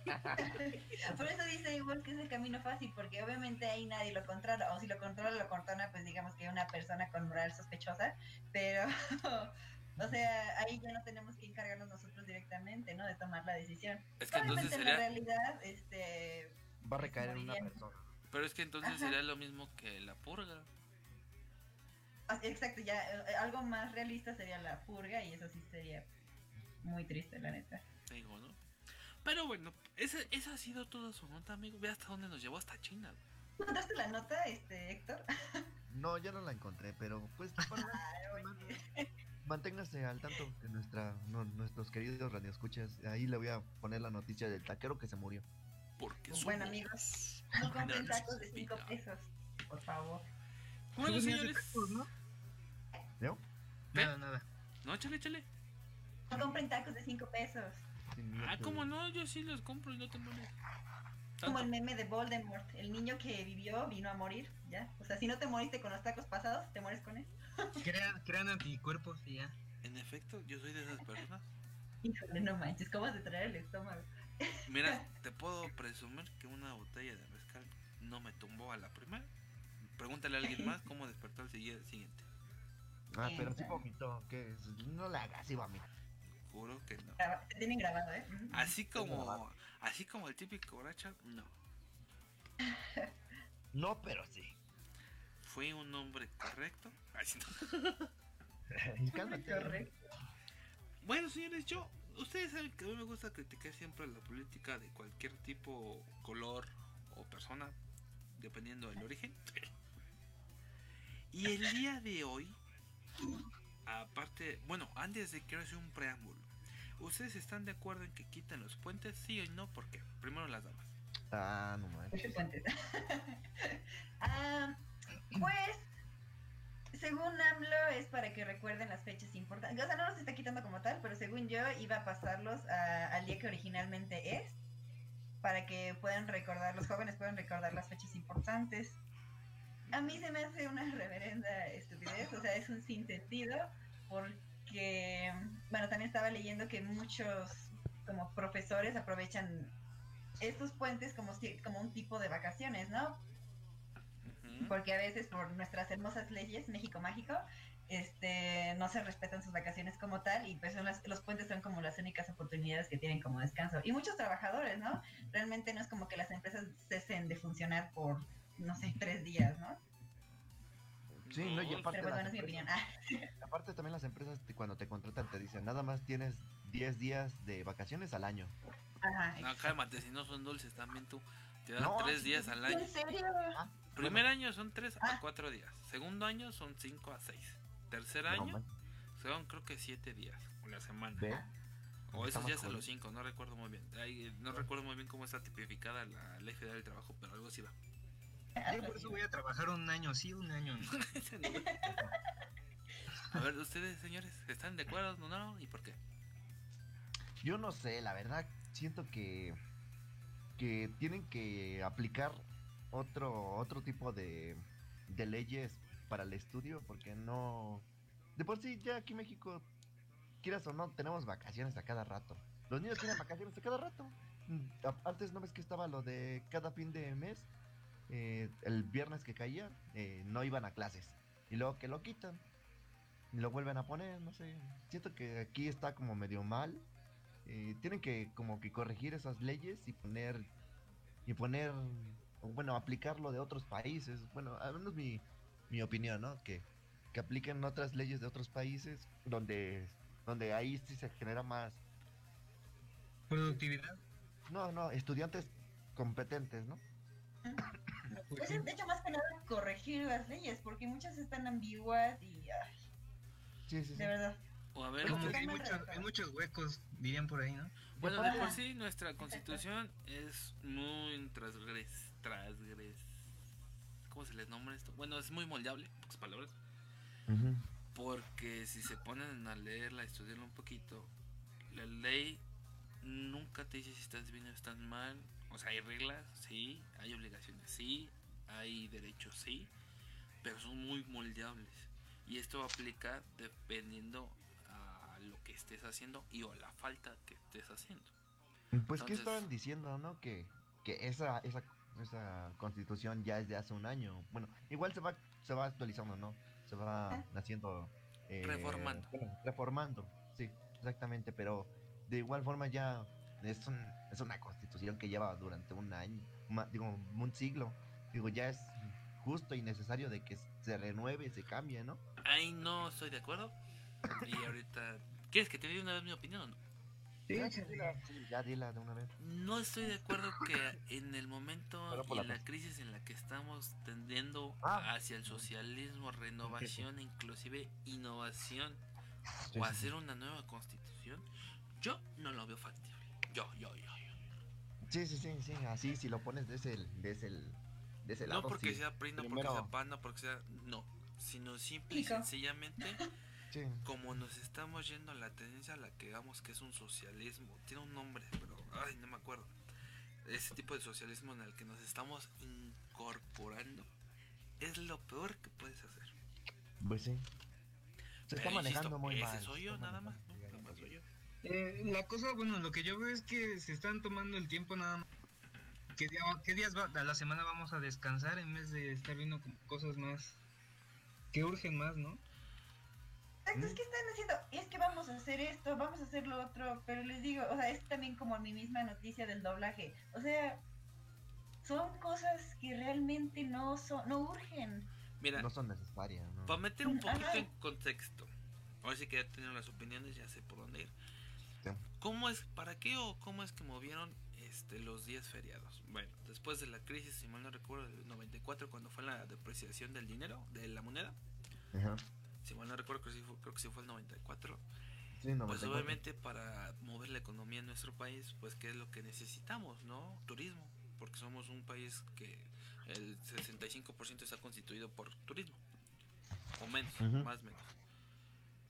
Por eso dice igual que es el camino fácil, porque obviamente ahí nadie lo controla, o si lo controla, lo controla, pues digamos que una persona con moral sospechosa, pero, o sea, ahí ya no tenemos que encargarnos nosotros directamente, ¿no? De tomar la decisión. Es que entonces Obviamente en la realidad, este, Va a recaer en una persona. Pero es que entonces Ajá. sería lo mismo que la purga. ah, exacto, ya eh, algo más realista sería la purga y eso sí sería muy triste, la neta. te digo, ¿no? Pero bueno, esa, esa ha sido toda su nota, amigo. Ve hasta dónde nos llevó, hasta China. ¿Tú ¿Encontraste la nota, este, Héctor? No, ya no la encontré, pero pues bueno, manténgase al tanto de nuestra, no, nuestros queridos radioescuchas. Ahí le voy a poner la noticia del taquero que se murió. Porque Bueno, amigos, No compren tacos de 5 vida. pesos, por favor. Bueno, señores. tacos, ¿no? Nada, nada. No, chale, chale. No compren tacos de 5 pesos. Ah, miedo. ¿cómo no? Yo sí los compro y no te moles. Como el meme de Voldemort, el niño que vivió vino a morir, ¿ya? O sea, si no te moriste con los tacos pasados, te mueres con él. Crean, crean anticuerpos y ya. En efecto, yo soy de esas personas. Híjole, no manches, ¿cómo vas a traer el estómago? Mira, te puedo presumir que una botella de mezcal no me tumbó a la primera. Pregúntale a alguien más cómo despertó al sigui- siguiente. Ah, pero sí vomitó. que No le hagas, sí vomita. Juro que no. Te tienen grabado, ¿eh? Así como, así como el típico borracho, no. No, pero sí. Fui un hombre correcto. Así no. Cálmate. Correcto. Bueno, señores, yo, ustedes saben que a mí me gusta criticar siempre la política de cualquier tipo, color o persona, dependiendo del origen. Y el día de hoy, aparte, bueno, antes de que hacer un preámbulo, ¿ustedes están de acuerdo en que quiten los puentes? Sí o no, ¿por qué? Primero las damas. Ah, no manches. Ah, pues, según AMLO, es para que recuerden las fechas importantes. O sea, no los está quitando como tal, pero según yo, iba a pasarlos a- al día que originalmente es, para que puedan recordar, los jóvenes puedan recordar las fechas importantes. A mí se me hace una reverenda estupidez, o sea, es un sinsentido, porque, bueno, también estaba leyendo que muchos como profesores aprovechan estos puentes como, como un tipo de vacaciones, ¿no? Porque a veces por nuestras hermosas leyes, México mágico, este, no se respetan sus vacaciones como tal y pues son las- los puentes son como las únicas oportunidades que tienen como descanso. Y muchos trabajadores, ¿no? Realmente no es como que las empresas cesen de funcionar por, no sé, tres días, ¿no? Sí, no, y aparte, Pero bueno, es mi opinión. Ah, aparte también las empresas te- cuando te contratan te dicen, nada más tienes 10 días de vacaciones al año. ajá. No, cálmate, si no son dulces también tú. Te dan No, tres sí, días al año. ¿En serio? Ah, Primer año son tres a Ah. cuatro días. Segundo año son cinco a seis. Tercer no año son creo que siete días. O la semana. ve. O esos días a los cinco, no recuerdo muy bien. Ahí, no recuerdo muy bien cómo está tipificada la ley federal del trabajo, pero algo así va. Yo por eso voy a trabajar un año sí, un año no. a ver, ustedes, señores, ¿están de acuerdo o no? ¿Y por qué? Yo no sé, la verdad siento que que tienen que aplicar otro otro tipo de, leyes para el estudio porque no de por sí ya aquí en México quieras o no tenemos vacaciones a cada rato. Los niños tienen vacaciones a cada rato. Mm, Antes no ves que estaba lo de cada fin de mes eh, el viernes que caía eh, no iban a clases y luego que lo quitan y lo vuelven a poner, no sé. Siento que aquí está como medio mal eh, tienen que como que corregir esas leyes y poner y poner bueno aplicarlo de otros países bueno al menos mi, mi opinión no que, que apliquen otras leyes de otros países donde donde ahí sí se genera más Productividad. no no estudiantes competentes no Pues Es, sí. de hecho, más que nada corregir las leyes, porque muchas están ambiguas y, ay, sí sí sí de verdad. O a ver, Como que hay, muchos, redactado. hay muchos huecos, dirían por ahí, ¿no? bueno, de por sí nuestra constitución es muy transgres... transgres... ¿Cómo se les nombra esto? Bueno, es muy moldeable, pocas palabras. Porque si se ponen a leerla, a estudiarla un poquito, la ley nunca te dice si estás bien o estás mal. O sea, hay reglas, sí, hay obligaciones, sí, hay derechos, sí, pero son muy moldeables. Y esto aplica dependiendo lo que estés haciendo y o la falta que estés haciendo. Pues, ¿qué Entonces- estaban diciendo, no? Que, que esa, esa, esa constitución ya es de hace un año. Bueno, igual se va, se va actualizando, ¿no? Se va haciendo... eh, Reformando. bueno, reformando, sí, exactamente, pero de igual forma ya es, un- es una constitución que lleva durante un año, ma- digo, un siglo. Digo, ya es justo y necesario de que se renueve, se cambie, ¿no? Ahí no estoy de acuerdo. Y ahorita, ¿quieres que te diga una vez mi opinión o no? Sí, Ya, sí, sí, ya dila de una vez. No estoy de acuerdo que en el momento y la en la paz. crisis en la que estamos tendiendo Ah. hacia el socialismo, renovación, inclusive innovación Sí, o sí, hacer una nueva constitución, yo no lo veo factible. Yo, yo, yo, yo. Sí, sí, sí, sí, así si lo pones de ese, de ese, de ese No lado. porque sí. sea PRI, no porque sea PAN, no porque sea... No, sino simple y sencillamente Sí. como nos estamos yendo a la tendencia a la que digamos que es un socialismo, tiene un nombre, pero ay, no me acuerdo. Ese tipo de socialismo en el que nos estamos incorporando es lo peor que puedes hacer. Pues sí. Se está manejando insisto, muy ese mal. soy yo nada más, manejando ¿no? muy Nada más mal. soy yo. Eh, la cosa, bueno, lo que yo veo es que se están tomando el tiempo nada más. ¿Qué, día- qué días va- a la semana vamos a descansar en vez de estar viendo como cosas más que urgen más, ¿no? Exacto, es que están haciendo, es que vamos a hacer esto, vamos a hacer lo otro, pero les digo, o sea, es también como mi misma noticia del doblaje. O sea, son cosas que realmente no son, no urgen. Mira, No son necesarias, ¿no? para meter un poquito Ajá. en contexto, ahora sí que ya tienen las opiniones, ya sé por dónde ir. Sí. ¿Cómo es, para qué o cómo es que movieron este, los días feriados? Bueno, después de la crisis, si mal no recuerdo, del 94, cuando fue la depreciación del dinero, de la moneda, Ajá. Si mal no recuerdo, creo que sí fue, creo que sí fue el 94, Sí, pues 94. obviamente para mover la economía en nuestro país, pues qué es lo que necesitamos, ¿no? Turismo, porque somos un país que el 65% está constituido por turismo, o menos, Ujú. más o menos.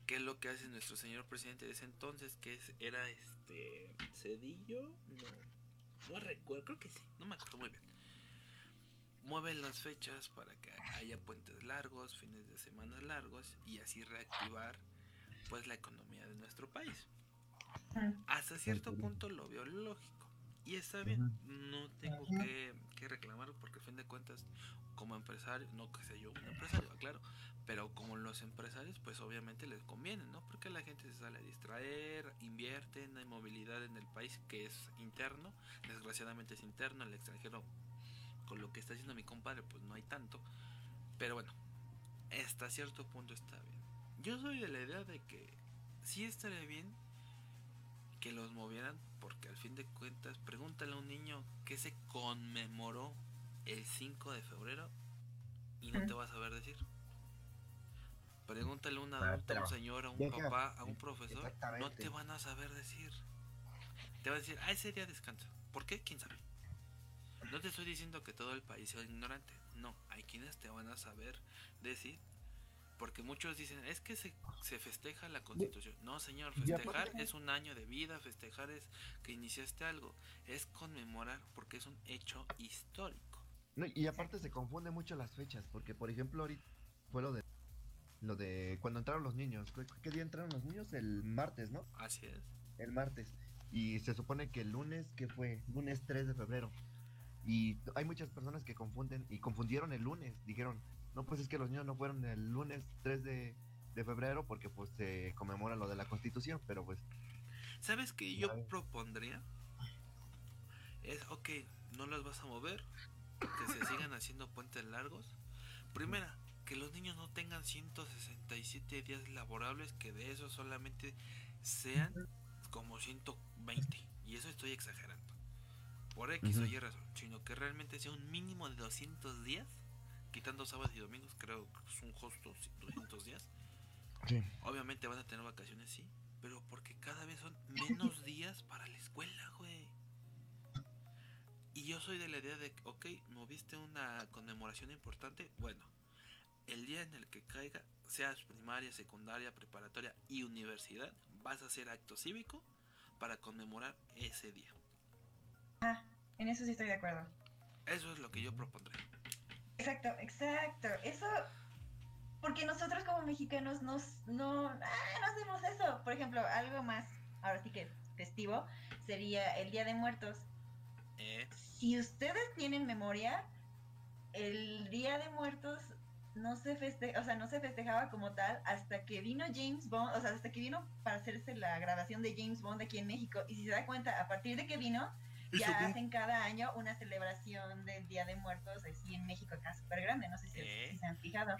¿Qué es lo que hace nuestro señor presidente de ese entonces? Que es, era este Cedillo, no, no recuerdo, creo que sí, no me acuerdo muy bien. Mueve las fechas para que haya puentes largos, fines de semana largos y así reactivar pues la economía de nuestro país. Hasta cierto punto lo veo lógico. Y está bien, no tengo que, que reclamar porque a fin de cuentas, como empresario, no que sea yo un empresario, claro, pero como los empresarios, pues obviamente les conviene, ¿no? Porque la gente se sale a distraer, invierten, hay movilidad en el país que es interno, desgraciadamente es interno, el extranjero, con lo que está haciendo mi compadre, pues no hay tanto, pero bueno, hasta cierto punto está bien. Yo soy de la idea de que sí estaría bien que los movieran porque al fin de cuentas pregúntale a un niño que se conmemoró el 5 de febrero y no te va a saber decir. Pregúntale a un adulto, a un señor, a un papá, a un profesor, no te van a saber decir. Te va a decir, ah, ese día descansa. ¿Por qué? ¿Quién sabe? No te estoy diciendo que todo el país sea ignorante. No, hay quienes te van a saber decir. Porque muchos dicen, es que se, se festeja la constitución. No, señor, festejar es un año de vida, festejar es que iniciaste algo. Es conmemorar porque es un hecho histórico. No, y aparte se confunde mucho las fechas, porque por ejemplo ahorita fue lo de lo de cuando entraron los niños. ¿Qué, qué día entraron los niños? El martes, ¿no? Así es. El martes. Y se supone que el lunes, ¿qué fue? Lunes 3 de febrero. Y hay muchas personas que confunden y confundieron el lunes. Dijeron, no, pues es que los niños no fueron el lunes 3 de, de febrero porque pues se conmemora lo de la constitución, pero pues ¿Sabes qué yo propondría? Es, ok, no las vas a mover, que se sigan haciendo puentes largos. Primera, que los niños no tengan 167 días laborables, que de esos solamente sean como 120. Y eso estoy exagerando. Por X o Ujú. Y razón. Sino que realmente sea un mínimo de 200 días, quitando sábados y domingos, creo que son justos 200 días. Sí. Obviamente van a tener vacaciones, sí, pero porque cada vez son menos días para la escuela, güey. Y yo soy de la idea de, ok, moviste una conmemoración importante, bueno, el día en el que caiga, seas primaria, secundaria, preparatoria y universidad, vas a hacer acto cívico para conmemorar ese día. Ah, en eso sí estoy de acuerdo. Eso es lo que yo propondré. Exacto, exacto. Eso, porque nosotros como mexicanos nos, no, ah, no hacemos eso. Por ejemplo, algo más, ahora sí que festivo, sería el Día de Muertos. Eh, Si ustedes tienen memoria, el Día de Muertos no se feste, o sea, no se festejaba como tal hasta que vino James Bond, o sea, hasta que vino para hacerse la grabación de James Bond aquí en México. Y si se da cuenta, a partir de que vino, ya hacen cada año una celebración del Día de Muertos así en México acá súper grande, no sé si, ¿Eh? si se han fijado.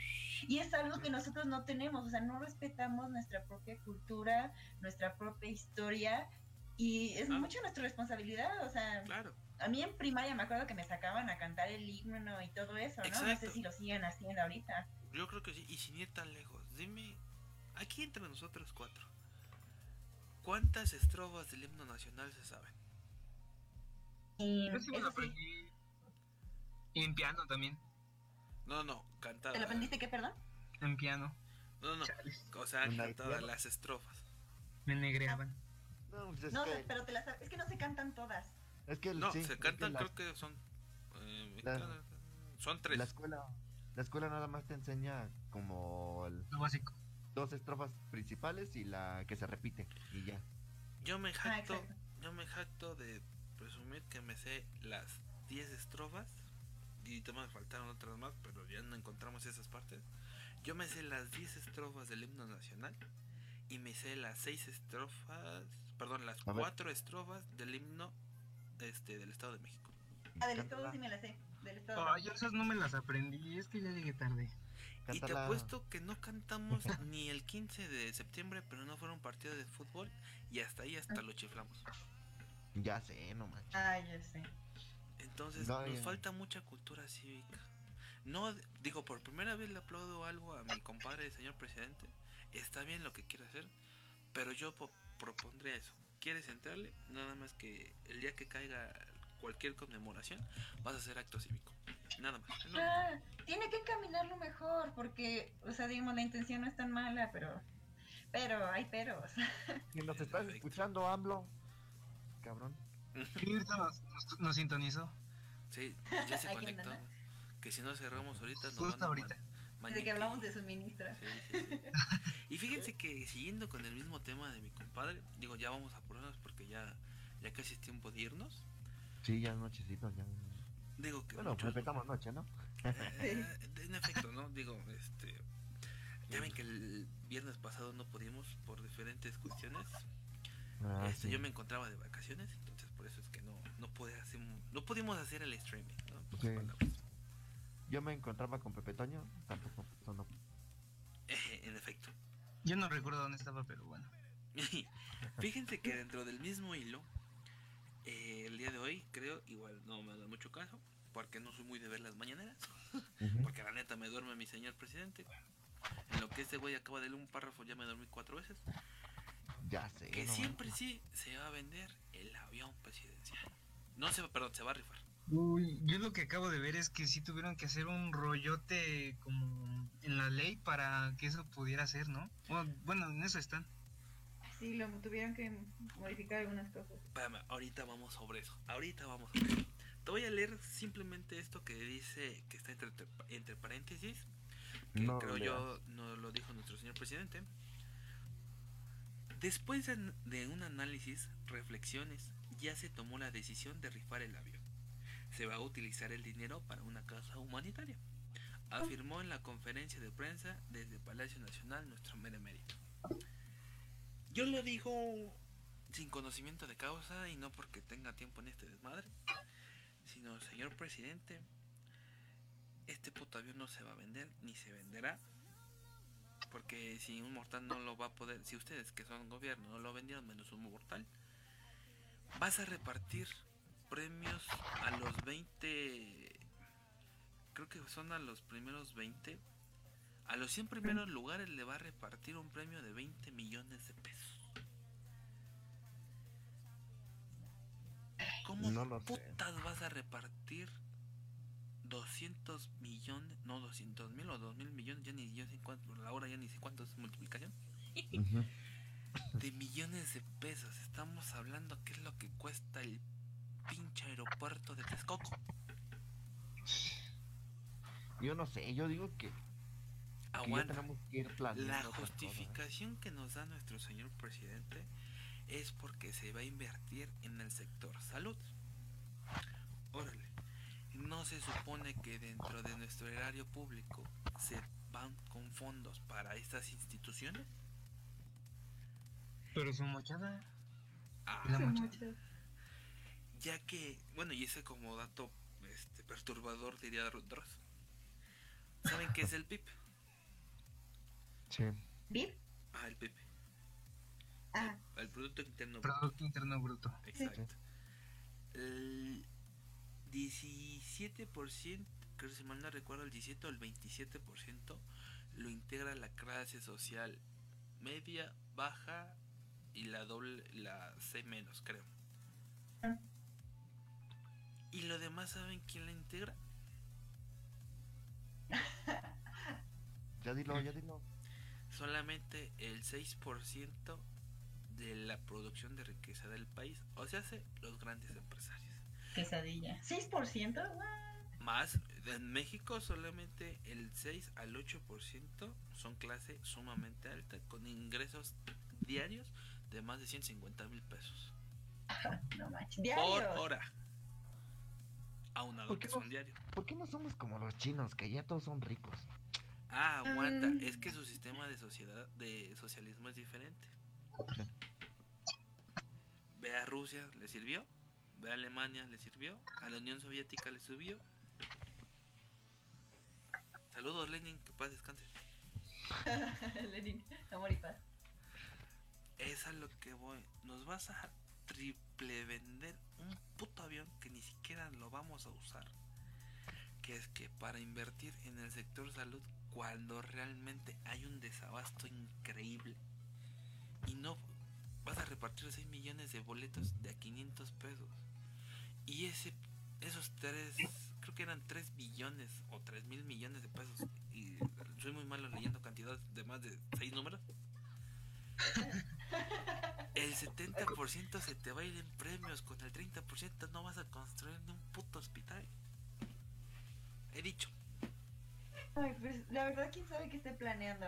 Y es algo que nosotros no tenemos, o sea, no respetamos nuestra propia cultura, nuestra propia historia y es Ah. mucho nuestra responsabilidad, o sea, claro. a mí en primaria me acuerdo que me sacaban a cantar el himno y todo eso, ¿no? No sé si lo siguen haciendo ahorita. Yo creo que sí, y sin ir tan lejos, dime, aquí entre nosotros cuatro, ¿cuántas estrofas del himno nacional se saben? Y Yo sí me lo eso sí. aprendí. Y en piano también. No, no, cantada. ¿Te lo aprendiste qué, perdón? En piano. No, no, Chales, o sea, cantada las estrofas. me negreaban. No, pues es No, que, pero te las es que no se cantan todas. es que No, sí, es se que cantan, la, creo que son. eh, La- son tres. la escuela, la escuela nada más te enseña como el- Lo básico. dos estrofas principales y la que se repite y ya. Yo me Ah, jacto, yo me jacto de presumir que me sé las 10 estrofas. Y te me faltaron otras más, pero ya no encontramos esas partes. Yo me sé las 10 estrofas del himno nacional. Y me sé las 6 estrofas, perdón, las A ver. 4 estrofas del himno este, del Estado de México. Ah, del estado sí me la sé. Del estado. Oh, yo esas no me las aprendí. Es que ya llegué tarde. Y te apuesto que no cantamos ni el 15 de septiembre, pero no fuera un partido de fútbol. Y hasta ahí hasta lo chiflamos. Ya sé, no manches. Ah, ya sé. Entonces No, nos ya. falta mucha cultura cívica. No, digo, por primera vez le aplaudo algo a mi compadre, señor presidente. Está bien lo que quiere hacer, pero yo po- propondría eso. ¿Quieres entrarle? Nada más que el día que caiga cualquier conmemoración, vas a hacer acto cívico. Nada más. No, Ah, tiene que encaminarlo mejor porque, o sea, digamos, la intención no es tan mala, pero, pero hay peros. Si nos estás Perfecto. escuchando, AMLO, cabrón. Nos, nos- nos sintonizó. Sí, ya se conectó. anda. Que si no cerramos ahorita, nos Justo van a ahorita. Desde que hablamos de suministro. Sí, sí, sí. Y fíjense que siguiendo con el mismo tema de mi compadre, digo, ya vamos a apurarnos porque ya, ya casi es tiempo de irnos. Sí, ya es nochecito, ya. Digo que Bueno, muchos- respetamos noche, ¿no? eh, en efecto, ¿no? Digo, este, ya ven que el viernes pasado no pudimos por diferentes cuestiones. Ah, Este, sí. Yo me encontraba de vacaciones, entonces por eso es que no, no pude hacer, no pudimos hacer el streaming, ¿no? En pocas Sí. palabras. Yo me encontraba con Pepe Toño, tampoco. Eh, en efecto. Yo no recuerdo dónde estaba, pero bueno. Fíjense que dentro del mismo hilo, eh, el día de hoy, creo, igual no me hagan mucho caso, porque no soy muy de ver las mañaneras, porque la neta me duerme mi señor presidente. En lo que este güey acaba de leer un párrafo, ya me dormí cuatro veces. Ya sé. Que no siempre sí se va a vender el avión presidencial. No se va, perdón, se va a rifar. Uy, yo lo que acabo de ver es que sí tuvieron que hacer un rollote como en la ley para que eso pudiera ser, ¿no? Bueno, bueno, en eso están. Sí, lo tuvieron que modificar algunas cosas. Espérame, ahorita vamos sobre eso. Ahorita vamos sobre eso. Te voy a leer simplemente esto que dice, que está entre, entre paréntesis, que No creo lo yo no lo dijo nuestro señor presidente. Después de, un análisis, reflexiones, ya se tomó la decisión de rifar el avión. Se va a utilizar el dinero para una causa humanitaria, afirmó en la conferencia de prensa desde Palacio Nacional nuestro mero emérito. Yo lo digo sin conocimiento de causa y no porque tenga tiempo en este desmadre, sino señor presidente, este puto avión no se va a vender ni se venderá. Porque si un mortal no lo va a poder, si ustedes que son gobierno no lo vendieron menos un mortal, vas a repartir premios a los 20, creo que son a los primeros 20 A los 100 primeros lugares le va a repartir un premio de 20 millones de pesos. ¿Cómo No lo sé. putas vas a repartir 200 millones, no 200 mil o 2 mil millones, ya ni yo sé cuánto, la hora ya ni sé cuánto es multiplicación, de millones de pesos? Estamos hablando qué es lo que cuesta el pinche aeropuerto de Texcoco. Yo no sé, yo digo que, Aguanta. que La justificación que nos da nuestro señor presidente es porque se va a invertir en el sector salud. Órale, no se supone que dentro de nuestro erario público se van con fondos para estas instituciones. Pero su mochada. Ah, La mochada. ya que, bueno, y ese como dato este, perturbador diría Dross. ¿Saben qué es el PIB? Sí. ¿Vip? Ah, el PIB, Ah, el Producto Interno Bruto. Producto Interno Bruto. Exacto. El 17%, creo que si mal no recuerdo, el 17 o el 27% lo integra la clase social media, baja y la doble, la C menos, creo. ¿Y lo demás saben quién la integra? Ya dilo, ya dilo. Solamente el 6% de la producción de riqueza del país, o sea, hace los grandes empresarios. Quesadilla. ¿6%? What? Más, en México solamente el 6 al 8% son clase sumamente alta, con ingresos diarios de más de 150 mil pesos. No manches. Por Diario. hora. Aunado ¿Por que no? son diarios. ¿Por qué no somos como los chinos, que ya todos son ricos? Ah, aguanta. Mm. Es que su sistema de sociedad, de socialismo es diferente. Ve a Rusia, le sirvió. A Alemania, le sirvió. A la Unión Soviética le subió. Saludos, Lenin, que paz descanse. Lenin, amor y paz. Es a lo que voy. Nos vas a triple vender un puto avión que ni siquiera lo vamos a usar. Que es que para invertir en el sector salud cuando realmente hay un desabasto increíble y no vas a repartir 6 millones de boletos de a 500 pesos. Y ese esos tres, creo que eran 3 billones o 3 mil millones de pesos. Y soy muy malo leyendo cantidades de más de 6 números. El 70% se te va a ir en premios, con el 30% no vas a construir ni un puto hospital. He dicho. Ay, pues la verdad, quién sabe qué esté planeando.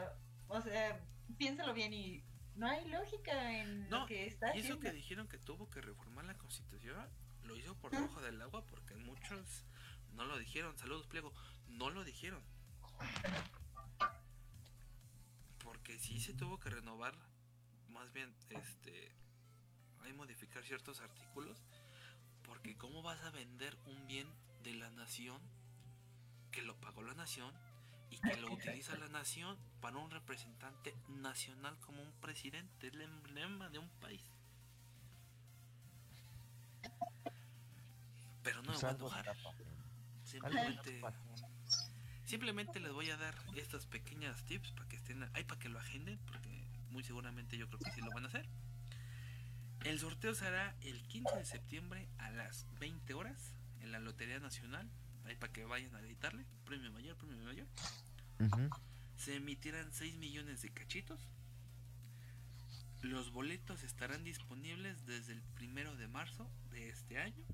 O sea, piénsalo bien y no hay lógica en No, lo que está y eso haciendo. que dijeron que tuvo que reformar la constitución, lo hizo por debajo del agua porque muchos no lo dijeron. Saludos, pliego. No lo dijeron. Porque sí se tuvo que renovar, más bien, este, hay modificar ciertos artículos. Porque ¿cómo vas a vender un bien de la nación que lo pagó la nación y que lo utiliza la nación para un representante nacional como un presidente, el emblema de un país? Pero no me voy a enojar. Simplemente, simplemente les voy a dar estas pequeñas tips para que estén ahí para que lo agenden, porque muy seguramente yo creo que sí lo van a hacer. El sorteo será el 15 de septiembre a las 20 horas en la Lotería Nacional. Ahí para que vayan a editarle. Premio mayor, premio mayor. Se emitirán 6 millones de cachitos. Los boletos estarán disponibles desde el primero de marzo de este año.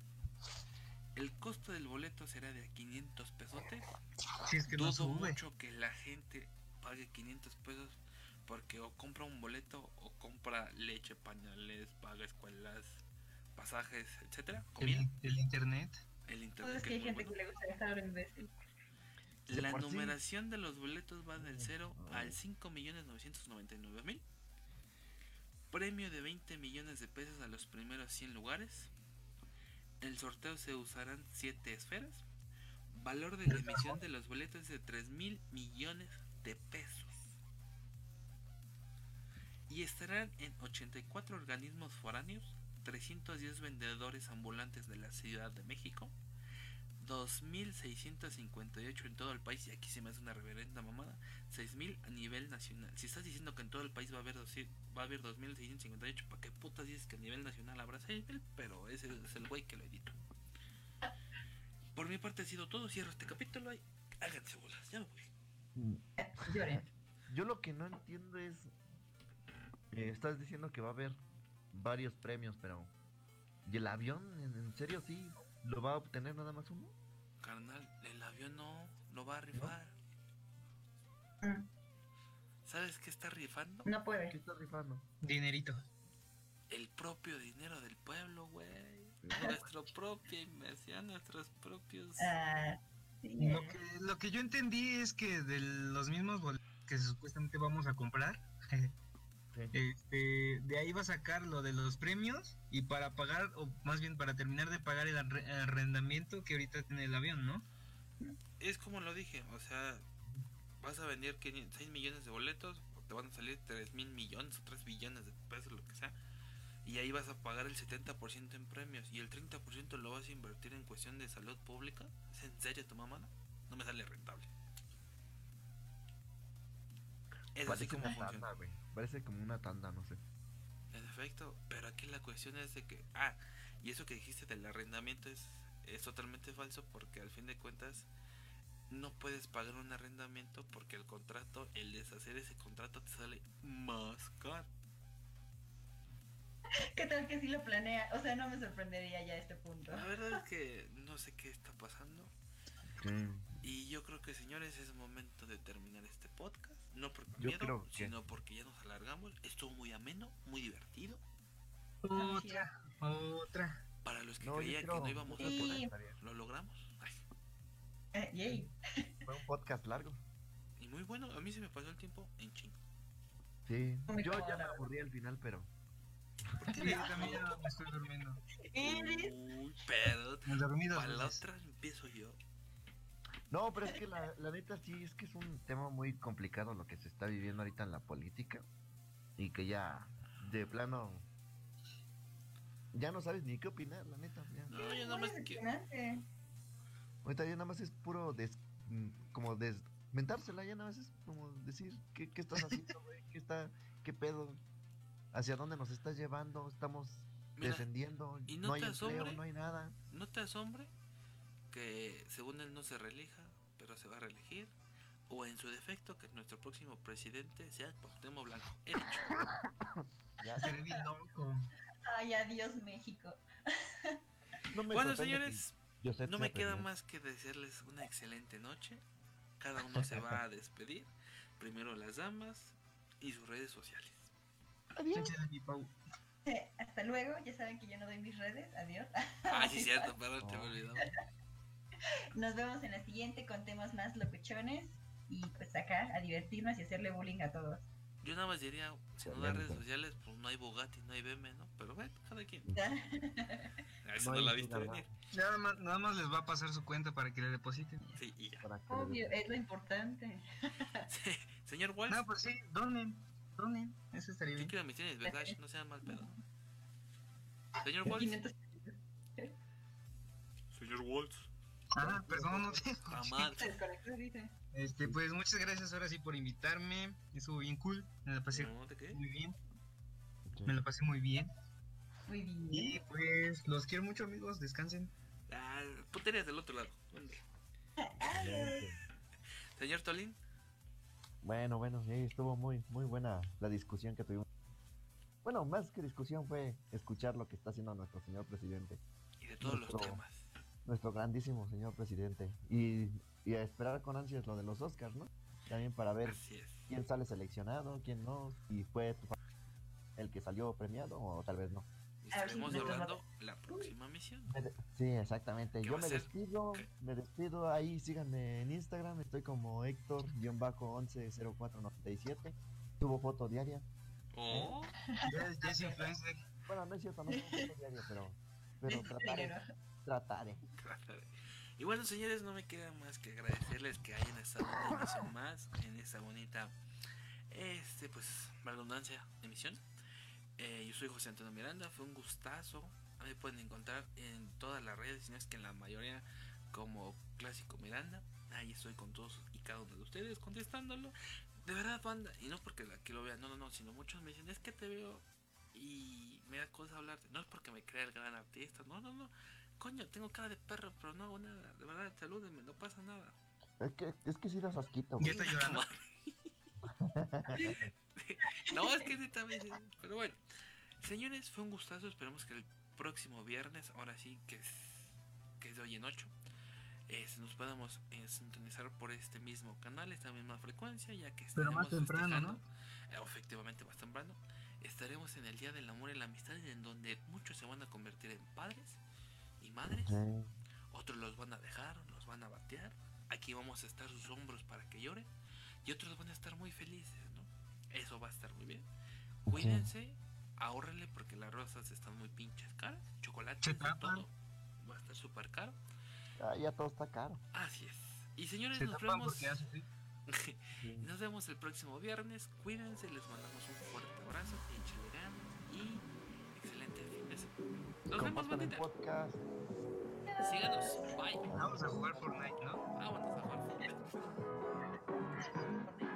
El costo del boleto será de 500 pesotes. Si es que no Dudo sube. mucho que la gente pague 500 pesos porque o compra un boleto o compra leche, pañales, paga escuelas, pasajes, etcétera, comida, El, el internet. el Pues internet. es que hay gente que le gusta gastar imbécil. La sí. numeración de los boletos va del 0 al 5.999.000. Premio de 20 millones de pesos a los primeros 100 lugares. El sorteo se usarán 7 esferas. Valor de la emisión de los boletos de 3 mil millones de pesos. Y estarán en 84 organismos foráneos, 310 vendedores ambulantes de la Ciudad de México, 2.658 en todo el país, y aquí se me hace una reverenda mamada, 6.000 a nivel nacional. Si estás diciendo que en todo el país va a haber, doci- va a haber 2.658, ¿para qué putas dices que a nivel nacional habrá 6.000? Pero ese es el güey que lo editó. Por mi parte ha sido todo, cierro este capítulo y háganse bolas, ya me voy. Mm, Lloren. Yo lo que no entiendo es. eh, estás diciendo que va a haber varios premios, pero. ¿Y el avión? ¿En, en serio sí? ¿Lo va a obtener nada más uno? Carnal, el avión no lo va a rifar. Mm, ¿Sabes qué está rifando? No ¿Qué puede. está rifando? Dinerito. El propio dinero del pueblo, güey. Nuestra propia inversión, nuestros propios... Ah. Lo que, lo que yo entendí es que de los mismos boletos que supuestamente vamos a comprar, Sí. este, de ahí va a sacar lo de los premios y para pagar, o más bien para terminar de pagar el arre- arrendamiento que ahorita tiene el avión, ¿no? Es como lo dije, o sea, vas a vender 6 millones de boletos, o te van a salir 3 mil millones o 3 billones de pesos, lo que sea. Y ahí vas a pagar el 70% en premios y el 30% lo vas a invertir en cuestión de salud pública. ¿Es en serio tu mamá? No me sale rentable. Es así como funciona. güey. Parece como una tanda, no sé. En efecto, pero aquí la cuestión es de que, ah, y eso que dijiste del arrendamiento es, es totalmente falso porque al fin de cuentas no puedes pagar un arrendamiento porque el contrato, el deshacer ese contrato te sale más caro. ¿Qué tal que sí lo planea? O sea, no me sorprendería ya a este punto. La verdad es que no sé qué está pasando y yo creo que señores es momento de terminar este podcast, no por Yo miedo, creo que- sino porque ya nos alargamos, estuvo muy ameno, muy divertido. Otra, otra. Para los que No, creían creo- que no íbamos a poder, lo logramos. Eh, yay. Fue un podcast largo. Y muy bueno, a mí se me pasó el tiempo en chingo. Sí. Yo ya me aburrí al final, pero. Sí, yo también ya me estoy durmiendo. Uy, pero Me dormí dos para la otra empiezo yo. No, pero es que la, la neta sí, es que es un tema muy complicado lo que se está viviendo ahorita en la política. Y que ya, de plano. Ya no sabes ni qué opinar, la neta. ya. No, yo nada más que. Ahorita ya nada más es puro des, mm, como desmentársela, ya nada más es como decir qué, qué estás haciendo, güey, qué está, qué pedo, hacia dónde nos estás llevando, estamos Mira, descendiendo, ¿y no no, hay te empleo, asombre? no hay nada. no te asombre que según él no se reelija, pero se va a reelegir. O en su defecto, que nuestro próximo presidente sea Cuauhtémoc Blanco. He dicho. Ya Seré bien loco. Ay, adiós, México. no me Bueno, señores, no me queda más que desearles una excelente noche. Cada uno se va a despedir. Primero las damas y sus redes sociales. Eh, hasta luego. Ya saben que yo no doy mis redes. Adiós. Ah, sí, cierto, perdón, te me olvidó. Nos vemos en la siguiente con temas más locuchones. Y pues acá a divertirnos y hacerle bullying a todos. Yo nada más diría, si no da redes sociales, pues no hay Bugatti, no hay BM, ¿no? Pero bueno, cada quien. A No no, la viste venir. Nada más, nada más les va a pasar su cuenta para que le depositen. Sí, y ya. Obvio, es lo importante. Sí, Señor Walsh, No, pues sí, donen, donen. Eso estaría ¿qué bien. quiero misiones, verdad? No sea mal pedo. Señor Walsh. 500 Señor Walsh. Ah, perdón, no te dice. Este, pues muchas gracias ahora sí por invitarme. Estuvo bien cool. Me la pasé No muy bien. Me la pasé muy bien. Muy bien. Y pues los quiero mucho, amigos. Descansen. Ah, puterías del otro lado. Bueno. Señor Tolín. Bueno, bueno, sí, estuvo muy, muy buena la discusión que tuvimos. Bueno, más que discusión fue escuchar lo que está haciendo nuestro señor presidente, Y de todos los temas. Nuestro grandísimo señor presidente. Y, y a esperar con ansias lo de los Oscars, ¿no? También para ver es. quién sale seleccionado, quién no, y fue tu el que salió premiado o tal vez no. Estaremos hablando la próxima misión. Sí, exactamente. ¿Qué Yo me despido, ¿Qué? me despido ahí, síganme en Instagram, estoy como Héctor-110497, subo foto diaria. Oh, Ya, ya es influencer. Bueno, no es cierto, no subo foto diaria, pero, pero Este trataré, trataré. Y bueno, señores, no me queda más que agradecerles que hayan estado una emisión más en esta bonita, este, pues, redundancia, emisión. Eh, yo soy José Antonio Miranda, fue un gustazo. Me pueden encontrar en todas las redes, si no es que en la mayoría, como clásico Miranda. Ahí estoy con todos y cada uno de ustedes contestándolo. De verdad, banda, y no porque la que lo vean, no, no, no, sino muchos me dicen, es que te veo y me da cosa hablarte. No es porque me crea el gran artista, no, no, no. Coño, tengo cara de perro, pero no hago nada. De verdad, salúdenme, no pasa nada. Es que, es que sí das asquito, Ya está llorando. no, es que me dicen, Pero bueno, señores, fue un gustazo. Esperemos que el próximo viernes, ahora sí, que es, que es de hoy en 8, nos podamos eh, sintonizar por este mismo canal, esta misma frecuencia, ya que Pero más estaremos temprano, ¿no? eh, efectivamente más temprano, estaremos en el Día del Amor y la Amistad, en donde muchos se van a convertir en padres madres, otros los van a dejar, los van a batear, aquí vamos a estar sus hombros para que lloren, y otros van a estar muy felices, ¿no? Eso va a estar muy bien. Cuídense, ahórrenle porque las rosas están muy pinches caras, chocolate, todo va a estar súper caro. Ah, ya todo está caro. Así es. Y señores, Se nos vemos. Nos vemos el próximo viernes. Cuídense, les mandamos un fuerte abrazo. Nos vemos, bandita. podcast. Síganos. Bye. Vamos a jugar Fortnite, ¿no? Vámonos a jugar. Por